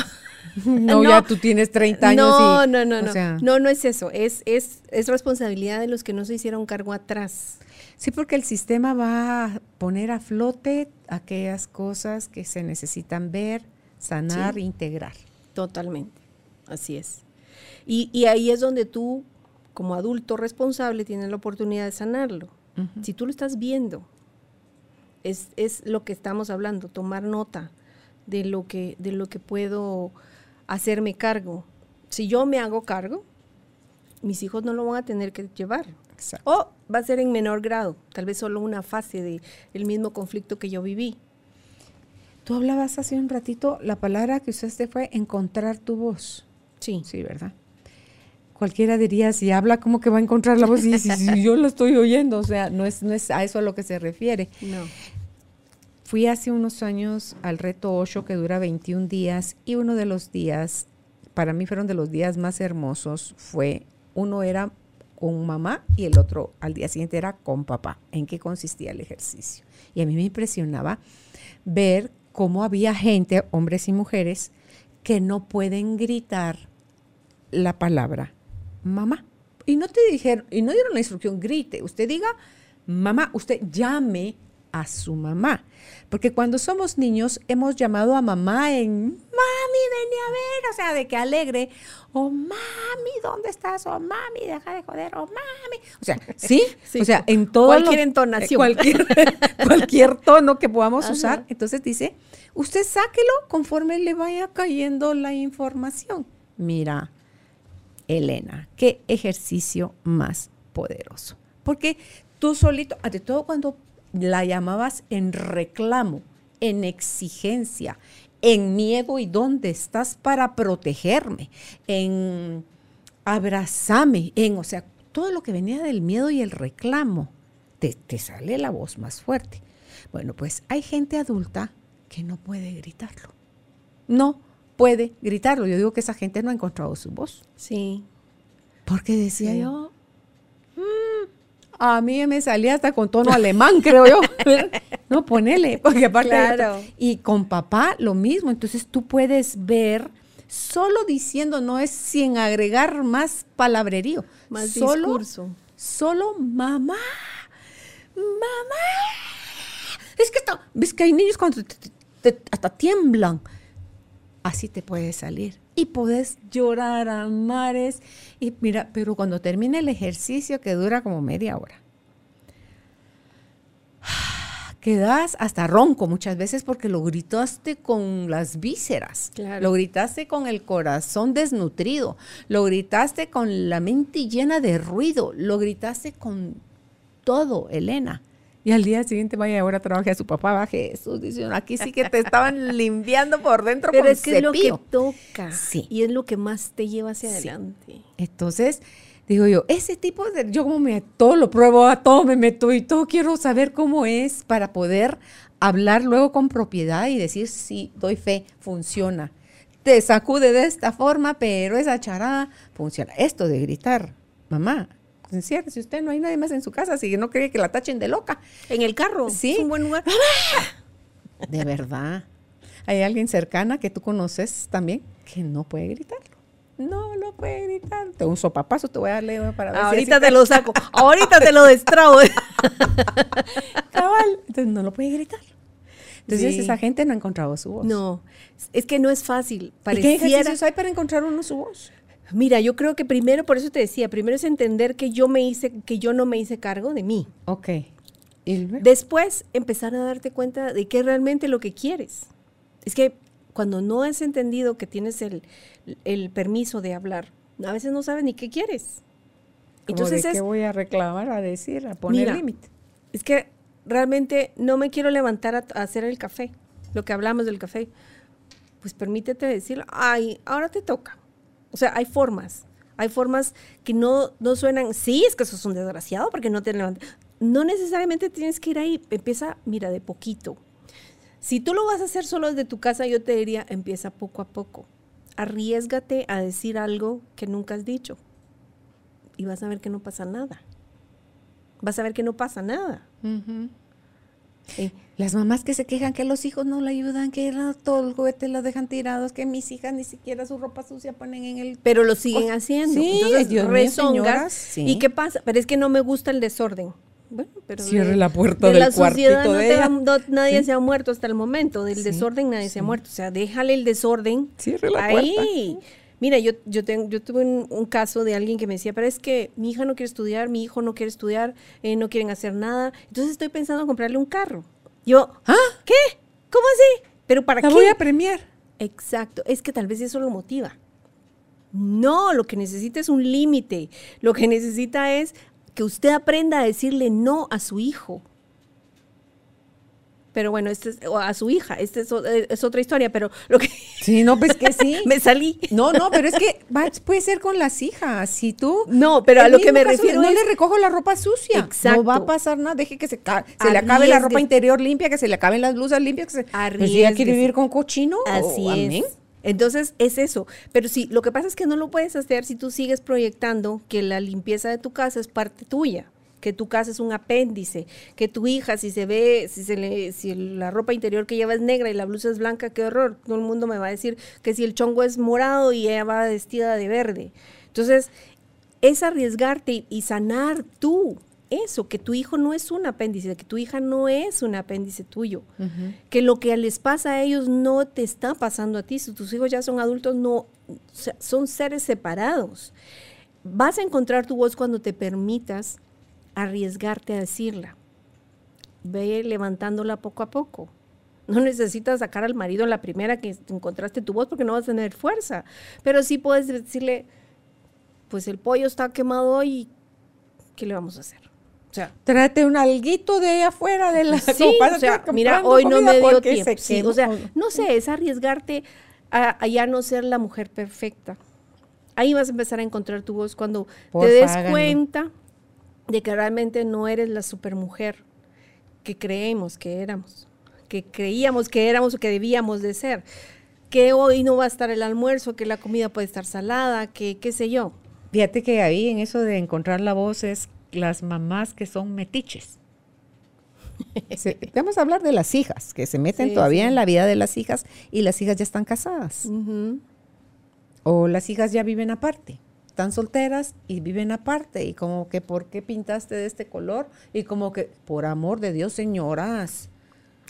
no, ya tú tienes 30 años. No, y, no, no, no. no, no es eso. Es, es, es responsabilidad de los que no se hicieron cargo atrás. Sí, porque el sistema va a poner a flote aquellas cosas que se necesitan ver, sanar, integrar. Totalmente. Así es. Y, y, ahí es donde tú, como adulto responsable, tienes la oportunidad de sanarlo. Si tú lo estás viendo, es, es lo que estamos hablando, tomar nota de lo que, de lo que puedo hacerme cargo. Si yo me hago cargo, mis hijos no lo van a tener que llevar. O va a ser en menor grado, tal vez solo una fase del el mismo conflicto que yo viví. Tú hablabas hace un ratito, la palabra que usaste fue encontrar tu voz. Sí. Sí, ¿verdad? Cualquiera diría, si habla, ¿cómo que va a encontrar la voz? Y si, yo lo estoy oyendo, o sea, no es, no es a eso a lo que se refiere. No. Fui hace unos años al reto 8 que dura 21 días y uno de los días, para mí fueron de los días más hermosos, fue, uno era con mamá y el otro al día siguiente era con papá. ¿En qué consistía el ejercicio? Y a mí me impresionaba ver cómo había gente, hombres y mujeres, que no pueden gritar la palabra mamá. Y no te dijeron, y no dieron la instrucción, grite, usted diga mamá, usted llame a su mamá. Porque cuando somos niños hemos llamado a mamá en mami, ven a ver, o sea, de que alegre, o mami, ¿dónde estás? O mami, deja de joder, o mami. O sea, ¿sí? O sea, en todo. Cualquier entonación. Cualquier, cualquier tono que podamos usar. Entonces dice, usted sáquelo conforme le vaya cayendo la información. Mira, Elena, qué ejercicio más poderoso. Porque tú solito, ante todo cuando la llamabas en reclamo, en exigencia, en miedo y dónde estás para protegerme, en abrazame, en, o sea, todo lo que venía del miedo y el reclamo, te, te sale la voz más fuerte. Bueno, pues hay gente adulta que no puede gritarlo. No puede gritarlo. Yo digo que esa gente no ha encontrado su voz. Sí. Porque decía yo, a mí me salía hasta con tono alemán, creo yo. no, ponele, porque aparte. Claro. y con papá lo mismo. Entonces tú puedes ver, solo diciendo, no es sin agregar más palabrerío. Más solo, discurso. Solo mamá. Mamá. Es que está, ves que hay niños cuando te, te, hasta tiemblan. Así te puede salir y podés llorar a mares. Y mira, pero cuando termine el ejercicio que dura como media hora, quedas hasta ronco muchas veces porque lo gritaste con las vísceras, Claro. lo gritaste con el corazón desnutrido, lo gritaste con la mente llena de ruido, lo gritaste con todo, Elena. Y al día siguiente, vaya, ahora trabaje a su papá, baje Jesús, dice, aquí sí que te estaban limpiando por dentro Pero con es que es lo que toca. Sí. Y es lo que más te lleva hacia Sí. adelante. Entonces, digo yo, ese tipo de, yo como me, todo lo pruebo, a todo me meto y todo quiero saber cómo es para poder hablar luego con propiedad y decir, sí, doy fe, funciona. Te sacude de esta forma, pero esa charada funciona. Esto de gritar, mamá, enciérrese usted, no hay nadie más en su casa, si no cree que la tachen de loca. En el carro. Sí. Es un buen lugar. De verdad. ¿Hay alguien cercana que tú conoces también que no puede gritarlo? No lo puede gritar. Te un sopapazo, te voy a darle para ver Ahorita te lo saco. Ahorita te lo destrabo. cabal. Entonces no lo puede gritar. Entonces Sí. esa gente no ha encontrado su voz. No, es que no es fácil. ¿Y qué Pareciera. ejercicios hay para encontrar uno su voz? Mira, yo creo que primero, por eso te decía, primero es entender que yo me hice, que yo no me hice cargo de mí. Ok. ¿Y? Después, empezar a darte cuenta de qué es realmente lo que quieres. Es que cuando no has entendido que tienes el, el permiso de hablar, a veces no sabes ni qué quieres. Como Entonces de es, qué voy a reclamar, a decir, a poner límite. es que realmente no me quiero levantar a, a hacer el café, lo que hablamos del café. Pues permítete decir, ay, ahora te toca. O sea, hay formas. Hay formas que no, no suenan, sí, es que sos un desgraciado porque no te levantas. No necesariamente tienes que ir ahí. Empieza, mira, de poquito. Si tú lo vas a hacer solo desde tu casa, yo te diría, empieza poco a poco. Arriesgate a decir algo que nunca has dicho. Y vas a ver que no pasa nada. Vas a ver que no pasa nada. Las mamás que se quejan que los hijos no le ayudan, que la- todo el juguete los dejan tirados, que mis hijas ni siquiera su ropa sucia ponen en el... Pero lo siguen haciendo. Sí, Entonces, Dios mío, señoras, sí. ¿Y qué pasa? Pero es que no me gusta el desorden. Bueno, pero Cierre de- la puerta de del la sociedad cuartito no de te ella. ha- no- nadie Sí. se ha muerto hasta el momento. Del desorden nadie se ha muerto. O sea, déjale el desorden Cierre la ahí. Mira, yo, yo, tengo, yo tuve un, un caso de alguien que me decía, pero es que mi hija no quiere estudiar, mi hijo no quiere estudiar, eh, no quieren hacer nada. Entonces estoy pensando en comprarle un carro. Yo, ¿Ah? ¿qué? ¿Cómo así? ¿Pero para La qué? voy a premiar. Exacto, es que tal vez eso lo motiva. No, lo que necesita es un límite. Lo que necesita es que usted aprenda a decirle no a su hijo. Pero bueno, este es, o a su hija, esta es, eh, es otra historia, pero lo que Sí, no, pues que sí. me salí. No, no, pero es que puede ser con las hijas. Si tú. No, pero a lo que me caso refiero No es- le recojo la ropa sucia. Exacto. No va a pasar nada. Deje que se, se le acabe la ropa interior limpia, que se le acaben las blusas limpias. Que se, pues si ella quiere vivir con cochino. Así oh, es. Entonces es eso. Pero sí, lo que pasa es que no lo puedes hacer si tú sigues proyectando que la limpieza de tu casa es parte tuya, que tu casa es un apéndice, que tu hija si se ve, si se le, si la ropa interior que lleva es negra y la blusa es blanca, qué horror. Todo el mundo me va a decir que si el chongo es morado y ella va vestida de verde. Entonces es arriesgarte y, sanar tú eso, que tu hijo no es un apéndice, que tu hija no es un apéndice tuyo, que lo que les pasa a ellos no te está pasando a ti, si tus hijos ya son adultos, no, son seres separados. Vas a encontrar tu voz cuando te permitas arriesgarte a decirla. Ve levantándola poco a poco. No necesitas sacar al marido en la primera que encontraste tu voz porque no vas a tener fuerza, pero sí puedes decirle, pues el pollo está quemado hoy, ¿qué le vamos a hacer? O sea, Trate un alguito de ahí afuera de la sí, o sea, mira, hoy no me dio tiempo. Sí, o sea, no sé, es arriesgarte a, a ya no ser la mujer perfecta. Ahí vas a empezar a encontrar tu voz cuando Porfa, te des háganlo. cuenta de que realmente no eres la supermujer que creemos que éramos, que creíamos que éramos o que debíamos de ser, que hoy no va a estar el almuerzo, que la comida puede estar salada, que qué sé yo. Fíjate que ahí en eso de encontrar la voz es las mamás que son metiches. Se- vamos a hablar de las hijas, que se meten Sí, todavía sí. en la vida de las hijas y las hijas ya están casadas. O las hijas ya viven aparte. Están solteras y viven aparte. Y como que, ¿por qué pintaste de este color? Y como que, por amor de Dios, señoras.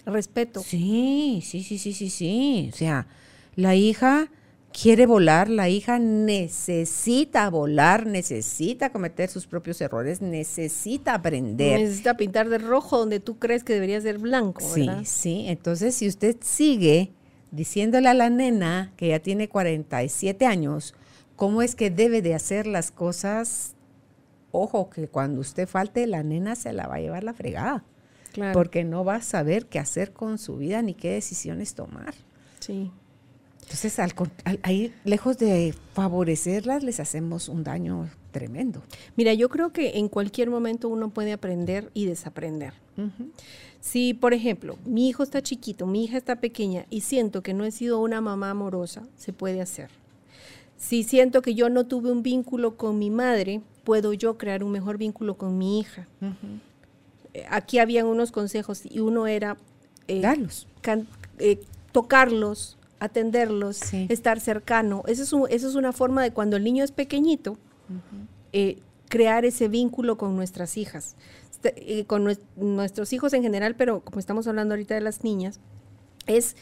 Respeto. Sí, sí, sí, sí, sí, sí. O sea, la hija quiere volar, la hija necesita volar, necesita cometer sus propios errores, necesita aprender. Necesita pintar de rojo donde tú crees que debería ser blanco, Sí, sí. Entonces, si usted sigue diciéndole a la nena que ya tiene 47 años, cómo es que debe de hacer las cosas, ojo, que cuando usted falte, la nena se la va a llevar la fregada. claro. porque no va a saber qué hacer con su vida ni qué decisiones tomar. Sí. Entonces, ahí, lejos de favorecerlas, les hacemos un daño tremendo. Mira, yo creo que en cualquier momento uno puede aprender y desaprender. Si, por ejemplo, mi hijo está chiquito, mi hija está pequeña y siento que no he sido una mamá amorosa, se puede hacer. Si siento que yo no tuve un vínculo con mi madre, puedo yo crear un mejor vínculo con mi hija. Eh, aquí habían unos consejos y uno era eh, Darlos. Eh, tocarlos, atenderlos, estar cercano. Eso es, eso es una forma de cuando el niño es pequeñito, crear ese vínculo con nuestras hijas. Este, con nuestros hijos en general, pero como estamos hablando ahorita de las niñas, es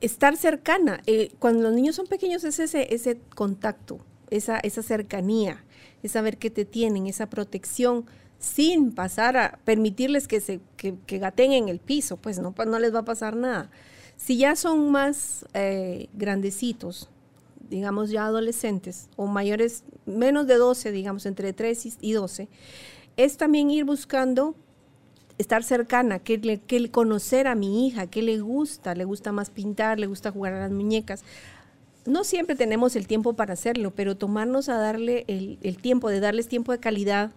estar cercana. Eh, cuando los niños son pequeños es ese, ese contacto, esa, esa cercanía, es saber que te tienen, esa protección sin pasar a permitirles que se que, gaten en el piso, pues no, no les va a pasar nada. Si ya son más eh, grandecitos, digamos ya adolescentes o mayores, menos de 12, digamos entre 3 y 12, es también ir buscando estar cercana, que, le, que conocer a mi hija, que le gusta, le gusta más pintar, le gusta jugar a las muñecas. No siempre tenemos el tiempo para hacerlo, pero tomarnos a darle el, tiempo, de darles tiempo de calidad,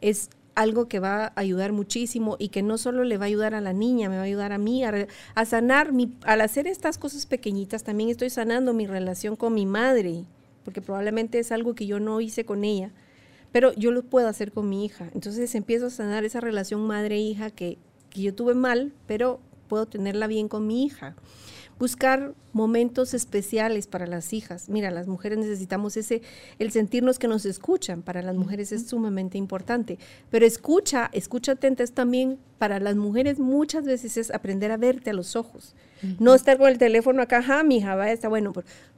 es algo que va a ayudar muchísimo y que no solo le va a ayudar a la niña, me va a ayudar a mí a, a sanar, mi, al hacer estas cosas pequeñitas, también estoy sanando mi relación con mi madre, porque probablemente es algo que yo no hice con ella pero yo lo puedo hacer con mi hija. Entonces empiezo a sanar esa relación madre-hija que, que yo tuve mal, pero puedo tenerla bien con mi hija. Buscar momentos especiales para las hijas. Mira, las mujeres necesitamos ese, el sentirnos que nos escuchan. Para las mujeres es sumamente importante. Pero escucha, escucha atenta es también para las mujeres muchas veces es aprender a verte a los ojos. No estar con el teléfono acá, ja, mi hija, va, está bueno.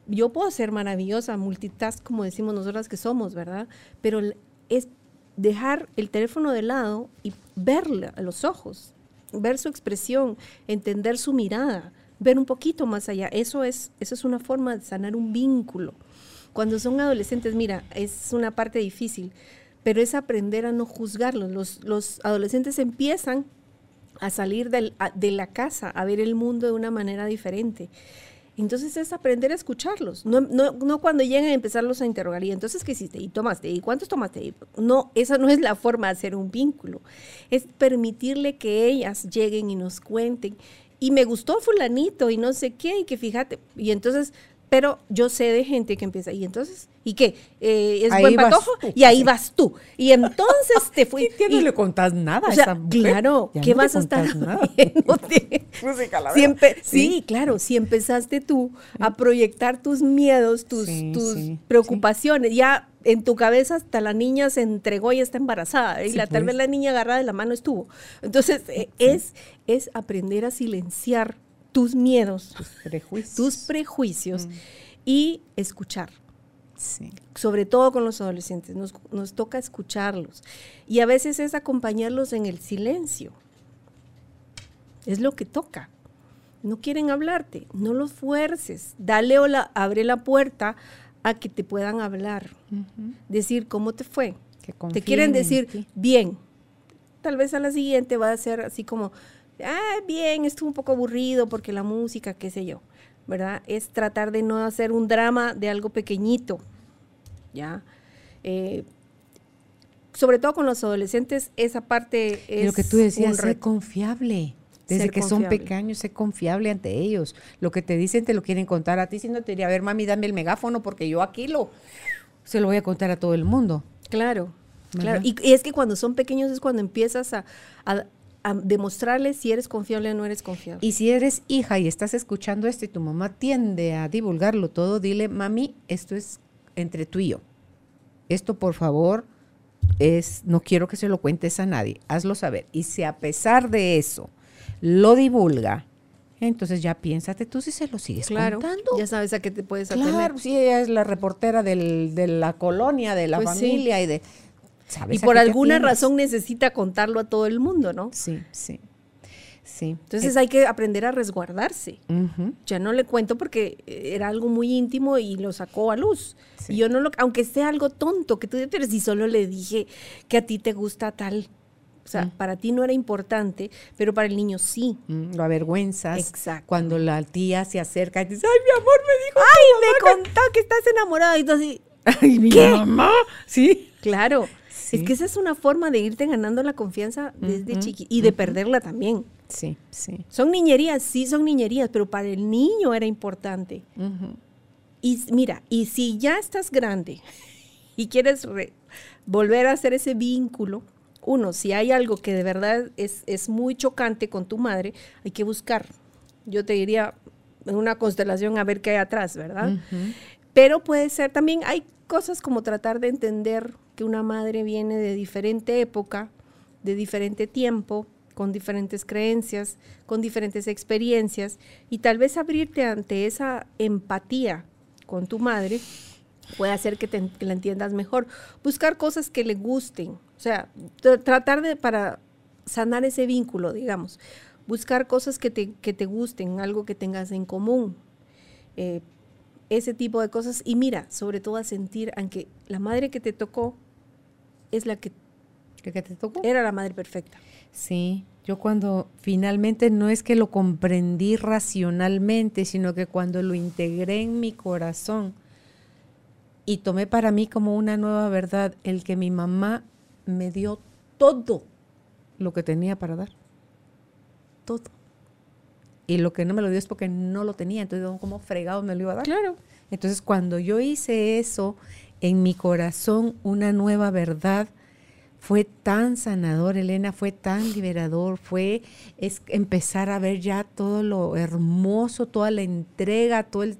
Yo puedo ser maravillosa, multitask, como decimos nosotras que somos, ¿verdad? Pero es dejar el teléfono de lado y verle a los ojos, ver su expresión, entender su mirada, ver un poquito más allá. Eso es, eso es una forma de sanar un vínculo. Cuando son adolescentes, mira, es una parte difícil, pero es aprender a no juzgarlos. Los, los adolescentes empiezan a salir de la casa, a ver el mundo de una manera diferente. Entonces es aprender a escucharlos, no, no, no, cuando llegan a empezarlos a interrogar, y entonces qué hiciste, y tomaste, y cuántos tomaste. No, esa no es la forma de hacer un vínculo, es permitirle que ellas lleguen y nos cuenten. Y me gustó fulanito y no sé qué, y que fíjate, y entonces pero yo sé de gente que empieza, y entonces, ¿y qué? Eh, ¿Es buen patojo? y ahí vas tú. Y entonces te fui. ¿Qué no le contás nada a esa Claro, ¿qué vas a estar sí, claro, si empezaste tú a proyectar tus miedos, tus, tus preocupaciones, ya en tu cabeza hasta la niña se entregó y está embarazada, y la, tal vez pues. la niña agarrada de la mano estuvo. Entonces, eh, es, es aprender a silenciar tus miedos, tus prejuicios, mm. y escuchar. Sobre todo con los adolescentes, nos, nos toca escucharlos. Y a veces es acompañarlos en el silencio. Es lo que toca. No quieren hablarte, no los fuerces. Dale o la, abre la puerta a que te puedan hablar. Decir cómo te fue. te quieren decir bien. Tal vez a la siguiente va a ser así como, ah, bien, estuvo un poco aburrido porque la música, qué sé yo, ¿verdad? Es tratar de no hacer un drama de algo pequeñito, ¿ya? Eh, sobre todo con los adolescentes, esa parte es. Lo que tú decías, ser confiable. Desde que son pequeños, sé confiable ante ellos. Lo que te dicen te lo quieren contar a ti, si no te diría, a ver, mami, dame el megáfono porque yo aquí lo se lo voy a contar a todo el mundo. Claro, claro. Y, es que cuando son pequeños es cuando empiezas a, a demostrarles si eres confiable o no eres confiable. Y si eres hija y estás escuchando esto y tu mamá tiende a divulgarlo todo, dile, mami, esto es entre tú y yo. Esto, por favor, es, no quiero que se lo cuentes a nadie, hazlo saber. Y si a pesar de eso lo divulga, entonces ya piénsate tú si se lo sigues claro, contando. Ya sabes a qué te puedes atener. Claro, si ella es la reportera del, de la colonia, de la pues familia y de y por alguna razón necesita contarlo a todo el mundo, ¿no? Sí, sí. Sí. Entonces hay que aprender a resguardarse. Ya no le cuento porque era algo muy íntimo y lo sacó a luz. Y yo no lo, aunque sea algo tonto, que tú pero si solo le dije que a ti te gusta tal, O sea, para ti no era importante, pero para el niño sí. Mm, lo avergüenzas. Exacto. Cuando la tía se acerca y dice, ay, mi amor, me dijo. ¡Ay, me contó que estás enamorada! Y tú así, Ay, mi ¿Qué? mamá. Sí. claro. Sí. Es que esa es una forma de irte ganando la confianza desde chiqui y de perderla también. Sí, sí. Son niñerías, sí son niñerías, pero para el niño era importante. Y mira, y si ya estás grande y quieres re- volver a hacer ese vínculo, uno, si hay algo que de verdad es, es muy chocante con tu madre, hay que buscar. Yo te diría en una constelación a ver qué hay atrás, ¿verdad? Pero puede ser también, hay cosas como tratar de entender que una madre viene de diferente época, de diferente tiempo, con diferentes creencias, con diferentes experiencias, y tal vez abrirte ante esa empatía con tu madre puede hacer que, te- la entiendas mejor. Buscar cosas que le gusten, o sea, tra- tratar de, para sanar ese vínculo, digamos, buscar cosas que te, que te gusten, algo que tengas en común. Eh, ese tipo de cosas. Y mira, sobre todo a sentir, aunque la madre que te tocó es la que ¿Qué, qué te tocó? era la madre perfecta. Sí, yo cuando finalmente no es que lo comprendí racionalmente, sino que cuando lo integré en mi corazón y tomé para mí como una nueva verdad el que mi mamá me dio todo lo que tenía para dar. Todo. Y lo que no me lo dio es porque no lo tenía, entonces ¿cómo fregado me lo iba a dar? Claro. Entonces, cuando yo hice eso, en mi corazón, una nueva verdad, fue tan sanador, Elena, fue tan liberador, fue es empezar a ver ya todo lo hermoso, toda la entrega, todo el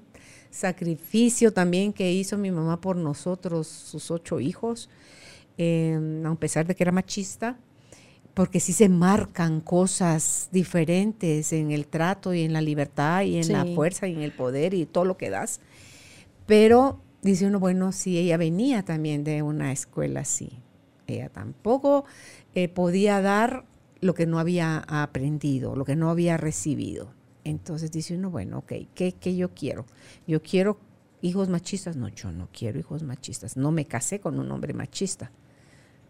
sacrificio también que hizo mi mamá por nosotros, sus ocho hijos, eh, a pesar de que era machista, porque sí se marcan cosas diferentes en el trato y en la libertad y en la fuerza y en el poder y todo lo que das. Pero dice uno, bueno, sí, ella venía también de una escuela así. Ella tampoco eh, podía dar lo que no había aprendido, lo que no había recibido. Entonces dice uno, bueno, ok, ¿qué, qué yo quiero? Yo quiero hijos machistas. No, yo no quiero hijos machistas. No me casé con un hombre machista.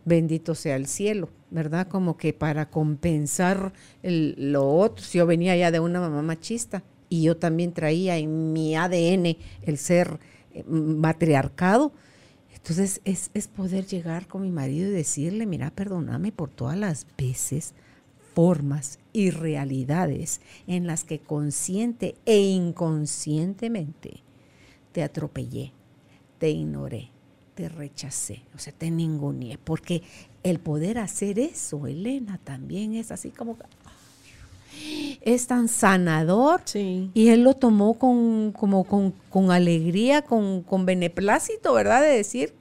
Bendito sea el cielo, ¿verdad? Como que para compensar el- lo otro, si yo venía ya de una mamá machista y yo también traía en mi ADN el ser matriarcado, entonces es, es poder llegar con mi marido y decirle, mira, perdóname por todas las veces, formas y realidades en las que consciente e inconscientemente te atropellé, te ignoré, te rechacé, o sea, te ninguneé, porque el poder hacer eso, Elena, también es así como, es tan sanador Sí. y él lo tomó con, como con, con alegría, con, con beneplácito, ¿verdad? De decir,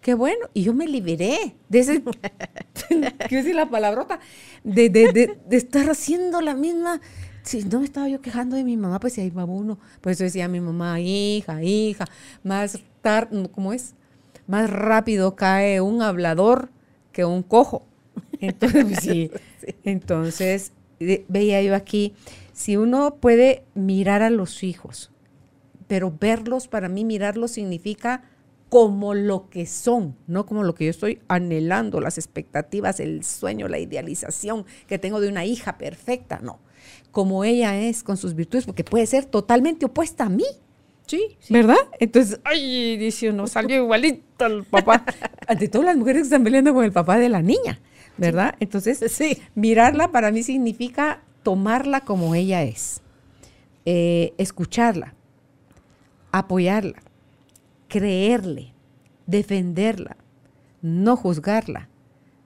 qué bueno. Y yo me liberé de ese, quiero decir la palabrota, de, de, de, de estar haciendo la misma. Si no me estaba yo quejando de mi mamá, pues si ahí va uno. Por eso decía mi mamá, hija, hija, más tarde, ¿cómo es? Más rápido cae un hablador que un cojo. Entonces, sí. Entonces, veía yo aquí, si uno puede mirar a los hijos, pero verlos, para mí mirarlos significa como lo que son, no como lo que yo estoy anhelando, las expectativas, el sueño, la idealización que tengo de una hija perfecta, no. Como ella es con sus virtudes, porque puede ser totalmente opuesta a mí. Sí, sí. ¿Verdad? Entonces, ay, dice uno, salió igualito el papá. Ante todo, las mujeres que están peleando con el papá de la niña, ¿verdad? Entonces, Sí. mirarla para mí significa tomarla como ella es, eh, escucharla, apoyarla, creerle, defenderla, no juzgarla,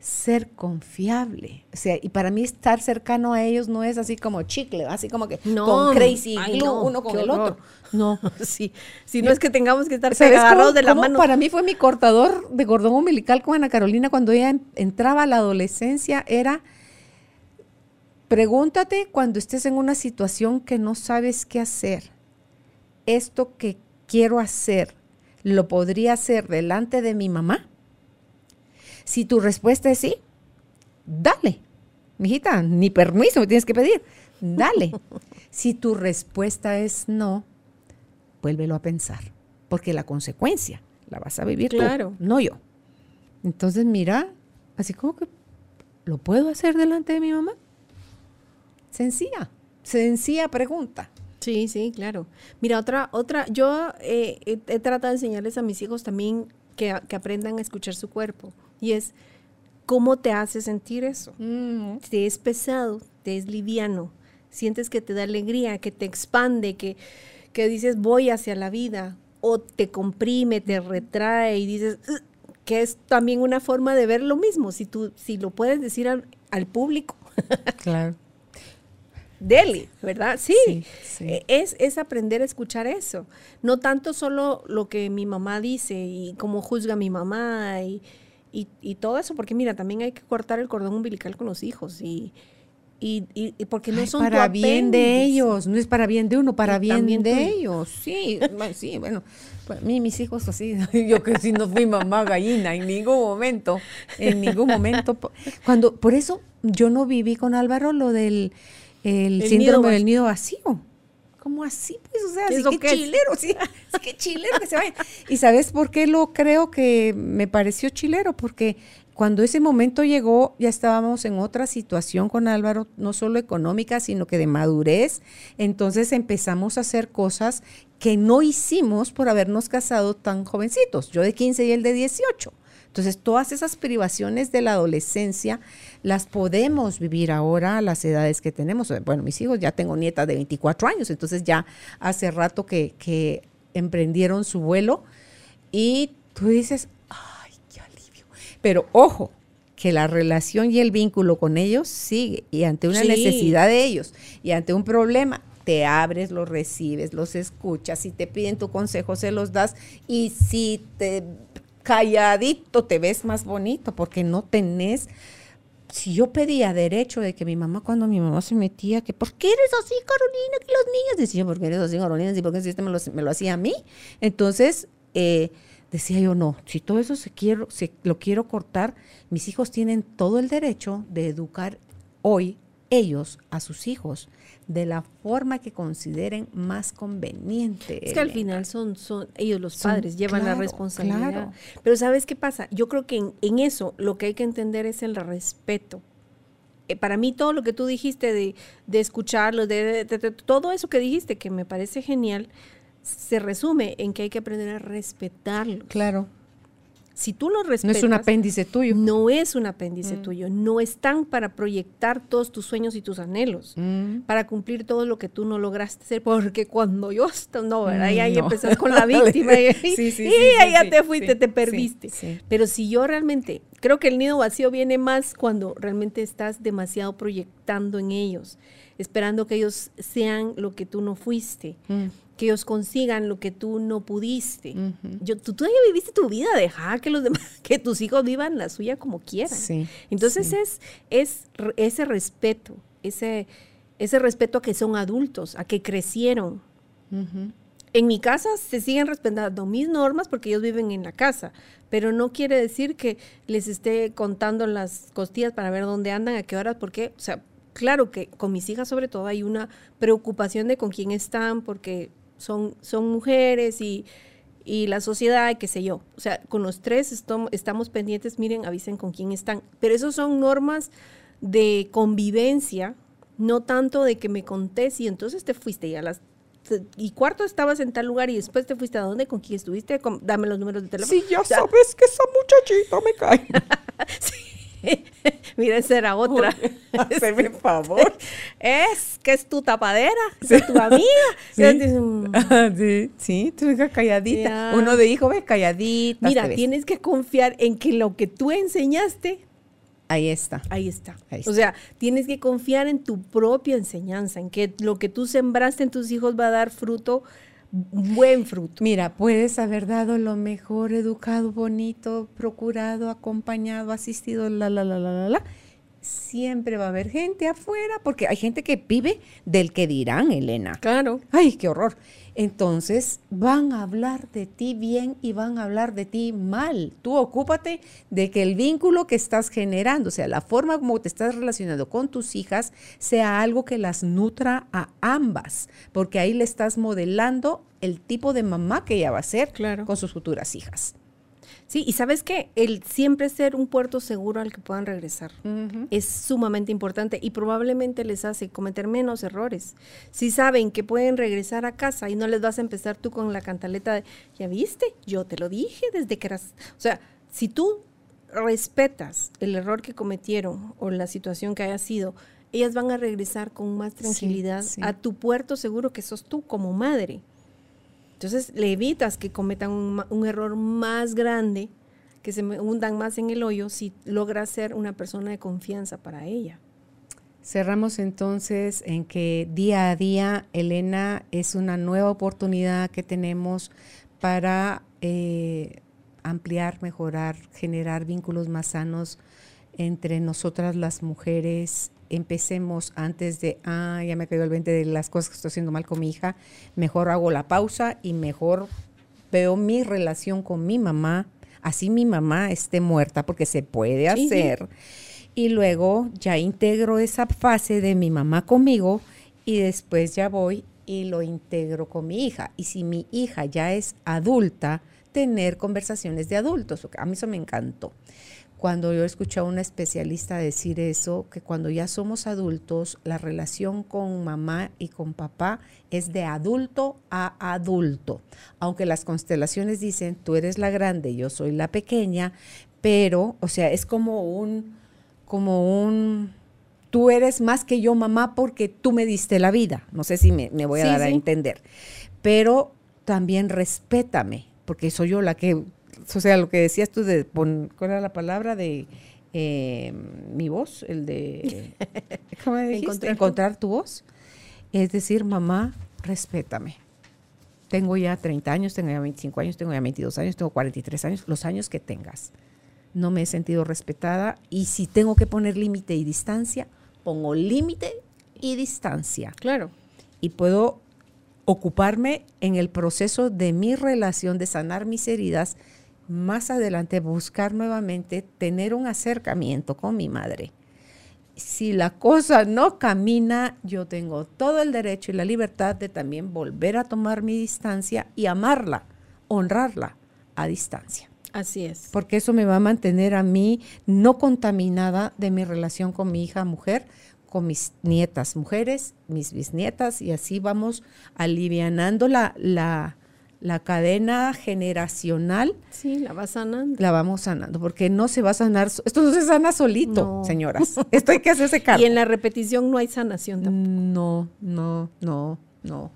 ser confiable. O sea, y para mí estar cercano a ellos no es así como chicle, así como que No, con crazy ay, glue, no, uno con el horror. otro. No. Sí. Si no es que tengamos que estar ¿Sabes agarrados cómo- de la cómo mano. Para mí fue mi cortador de cordón umbilical con Ana Carolina cuando ella en- entraba a la adolescencia. Era, pregúntate cuando estés en una situación que no sabes qué hacer. Esto que quiero hacer, ¿lo podría hacer delante de mi mamá? Si tu respuesta es sí, dale. Mijita, ni permiso me tienes que pedir. Dale. si tu respuesta es no, vuélvelo a pensar, porque la consecuencia la vas a vivir tú, Claro. no yo. Entonces, mira, así como que ¿lo puedo hacer delante de mi mamá? Sencilla, sencilla pregunta. Sí, sí, claro. Mira, otra, otra, yo eh, he, tratado de enseñarles a mis hijos también que, que, aprendan a escuchar su cuerpo. Y es, ¿cómo te hace sentir eso? Mm. Te es pesado, te es liviano, sientes que te da alegría, que te expande, que, que dices voy hacia la vida, o te comprime, te retrae y dices, que es también una forma de ver lo mismo, si tú, si lo puedes decir al, al público. Claro. Deli, ¿verdad? Sí, e, Es, es aprender a escuchar eso. No tanto solo lo que mi mamá dice y cómo juzga mi mamá y, y, todo eso, porque mira, también hay que cortar el cordón umbilical con los hijos y, y, y, porque no son para bien de ellos, no es para bien de uno, para bien de ellos. Sí, sí, bueno, pues, mí mis hijos así, yo que si no fui mamá gallina en ningún momento, en ningún momento. Cuando por eso yo no viví con Álvaro lo del el, síndrome del nido vacío. ¿Cómo así? Pues, o sea, así que chilero, sí, que chilero que se vaya. ¿Y sabes por qué lo creo que me pareció chilero? Porque cuando ese momento llegó, ya estábamos en otra situación con Álvaro, no solo económica, sino que de madurez. Entonces empezamos a hacer cosas que no hicimos por habernos casado tan jovencitos. Yo de 15 y él de 18. Entonces, todas esas privaciones de la adolescencia las podemos vivir ahora a las edades que tenemos. Bueno, mis hijos ya tengo nietas de 24 años, entonces ya hace rato que, que emprendieron su vuelo y tú dices, ay, qué alivio. Pero ojo, que la relación y el vínculo con ellos sigue y ante una necesidad de ellos y ante un problema, te abres, los recibes, los escuchas, si te piden tu consejo, se los das y si te calladito te ves más bonito porque no tenés si yo pedía derecho de que mi mamá, cuando mi mamá se metía, que ¿por qué eres así, Carolina? Que los niños decían, ¿por qué eres así, Carolina? ¿Y por qué este me lo, me lo hacía a mí? Entonces, eh, decía yo, no, si todo eso se quiero, se, lo quiero cortar, mis hijos tienen todo el derecho de educar hoy ellos a sus hijos de la forma que consideren más conveniente. Es que al final son, son ellos los padres, llevan la responsabilidad. Pero ¿sabes qué pasa? Yo creo que en, eso lo que hay que entender es el respeto. Eh, para mí todo lo que tú dijiste de, de escucharlos, de, todo eso que dijiste, que me parece genial, se resume en que hay que aprender a respetarlos. Claro. Si tú lo respetas. No es un apéndice tuyo. No es un apéndice mm. tuyo. No están para proyectar todos tus sueños y tus anhelos, mm. para cumplir todo lo que tú no lograste hacer. Porque cuando yo. No, ¿verdad? Y ahí empezás con la víctima. y, sí, sí, y te fuiste, te perdiste. Pero si yo realmente. Creo que el nido vacío viene más cuando realmente estás demasiado proyectando en ellos, esperando que ellos sean lo que tú no fuiste. Mm que ellos consigan lo que tú no pudiste. Yo, tú todavía viviste tu vida, deja que los demás, que tus hijos vivan la suya como quieran. Entonces Es, es ese respeto, ese, ese respeto a que son adultos, a que crecieron. En mi casa se siguen respetando mis normas porque ellos viven en la casa, pero no quiere decir que les esté contando las costillas para ver dónde andan, a qué horas, porque, o sea, claro que con mis hijas sobre todo hay una preocupación de con quién están, porque son, son mujeres y, la sociedad, qué sé yo. O sea, con los tres estamos, pendientes, miren, avisen con quién están. Pero esos son normas de convivencia, no tanto de que me contés y entonces te fuiste y a las y cuarto estabas en tal lugar y después te fuiste a dónde, con quién estuviste, dame los números de teléfono. Sí, ya sabes que esa muchachita me cae. sí. Mira, esa era otra. Hazme favor. Es que es tu tapadera, es tu amiga. Sí, sí, tú dejas calladita. Uno de hijo, ve calladita. Mira, tienes que confiar en que lo que tú enseñaste Ahí está. Ahí está. O sea, tienes que confiar en tu propia enseñanza, en que lo que tú sembraste en tus hijos va a dar fruto buen fruto. Mira, puedes haber dado lo mejor, educado, bonito, procurado, acompañado, asistido, la, la, la, la, la, la. Siempre va a haber gente afuera, porque hay gente que vive del que dirán, Elena. Claro. Ay, qué horror entonces van a hablar de ti bien y van a hablar de ti mal. Tú ocúpate de que el vínculo que estás generando, o sea, la forma como te estás relacionando con tus hijas, sea algo que las nutra a ambas, porque ahí le estás modelando el tipo de mamá que ella va a ser con sus futuras hijas. Sí, y sabes que el siempre ser un puerto seguro al que puedan regresar es sumamente importante y probablemente les hace cometer menos errores. Si saben que pueden regresar a casa y no les vas a empezar tú con la cantaleta de, ya viste, yo te lo dije desde que eras, o sea, si tú respetas el error que cometieron o la situación que haya sido, ellas van a regresar con más tranquilidad a tu puerto seguro que sos tú como madre. Entonces le evitas que cometan un, error más grande, que se hundan más en el hoyo si logras ser una persona de confianza para ella. Cerramos entonces en que día a día, Elena, es una nueva oportunidad que tenemos para eh, ampliar, mejorar, generar vínculos más sanos entre nosotras las mujeres empecemos antes de, ah, ya me cayó el 20 de las cosas que estoy haciendo mal con mi hija, mejor hago la pausa y mejor veo mi relación con mi mamá, así mi mamá esté muerta, porque se puede hacer. Y luego ya integro esa fase de mi mamá conmigo y después ya voy y lo integro con mi hija. Y si mi hija ya es adulta, tener conversaciones de adultos. A mí eso me encantó cuando yo escuché a una especialista decir eso, que cuando ya somos adultos, la relación con mamá y con papá es de adulto a adulto. Aunque las constelaciones dicen, tú eres la grande, yo soy la pequeña, pero, o sea, es como un, como un, tú eres más que yo mamá porque tú me diste la vida. No sé si me, voy a dar a entender. Pero también respétame, porque soy yo la que o sea, lo que decías tú de, ¿cuál era la palabra de eh, mi voz? El de, ¿cómo dijiste? Encontrar, tu voz. Es decir, mamá, respétame. Tengo ya 30 años, tengo ya 25 años, tengo ya 22 años, tengo 43 años, los años que tengas. No me he sentido respetada y si tengo que poner límite y distancia, pongo límite y distancia. Claro. Y puedo ocuparme en el proceso de mi relación, de sanar mis heridas más adelante buscar nuevamente tener un acercamiento con mi madre. Si la cosa no camina, yo tengo todo el derecho y la libertad de también volver a tomar mi distancia y amarla, honrarla a distancia. Así es. Porque eso me va a mantener a mí no contaminada de mi relación con mi hija mujer, con mis nietas mujeres, mis bisnietas, y así vamos alivianando la, la, la cadena generacional. Sí, la va sanando. La vamos sanando, porque no se va a sanar, esto no se sana solito, señoras. Esto hay que hacerse cargo. Y en la repetición no hay sanación tampoco. No, no, no, no.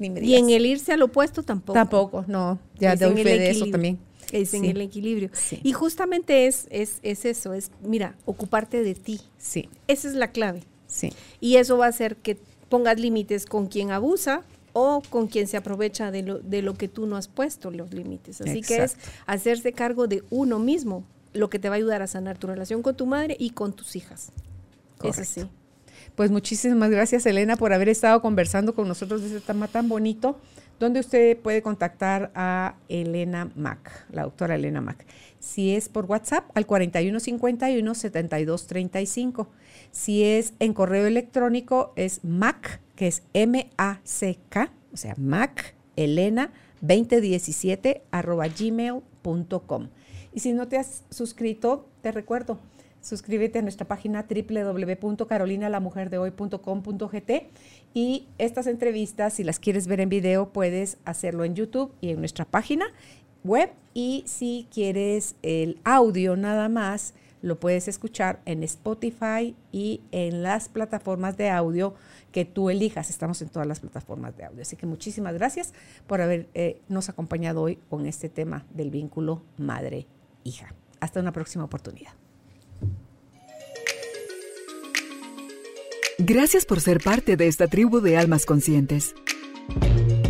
ni me Y en el irse al opuesto tampoco. Tampoco, no. Ya doy fe de eso también. Es en el equilibrio. Y justamente es, es, es eso, es, mira, ocuparte de ti. Sí. Esa es la clave. Sí. Y eso va a hacer que pongas límites con quien abusa, o con quien se aprovecha de lo, de lo que tú no has puesto los límites. Así que es hacerse cargo de uno mismo, lo que te va a ayudar a sanar tu relación con tu madre y con tus hijas. Es así. Pues muchísimas gracias, Elena, por haber estado conversando con nosotros de este tema tan bonito, donde usted puede contactar a Elena Mac, la doctora Elena Mac. Si es por WhatsApp, al 4151-7235. Si es en correo electrónico, es Mac que es M-A-C-K, o sea, Mac Elena 2017 arroba gmail.com. Y si no te has suscrito, te recuerdo, suscríbete a nuestra página www.carolinalamujerdehoy.com.gt y estas entrevistas, si las quieres ver en video, puedes hacerlo en YouTube y en nuestra página web. Y si quieres el audio nada más, lo puedes escuchar en Spotify y en las plataformas de audio que tú elijas. Estamos en todas las plataformas de audio. Así que muchísimas gracias por habernos eh, acompañado hoy con este tema del vínculo madre-hija. Hasta una próxima oportunidad. Gracias por ser parte de esta tribu de almas conscientes.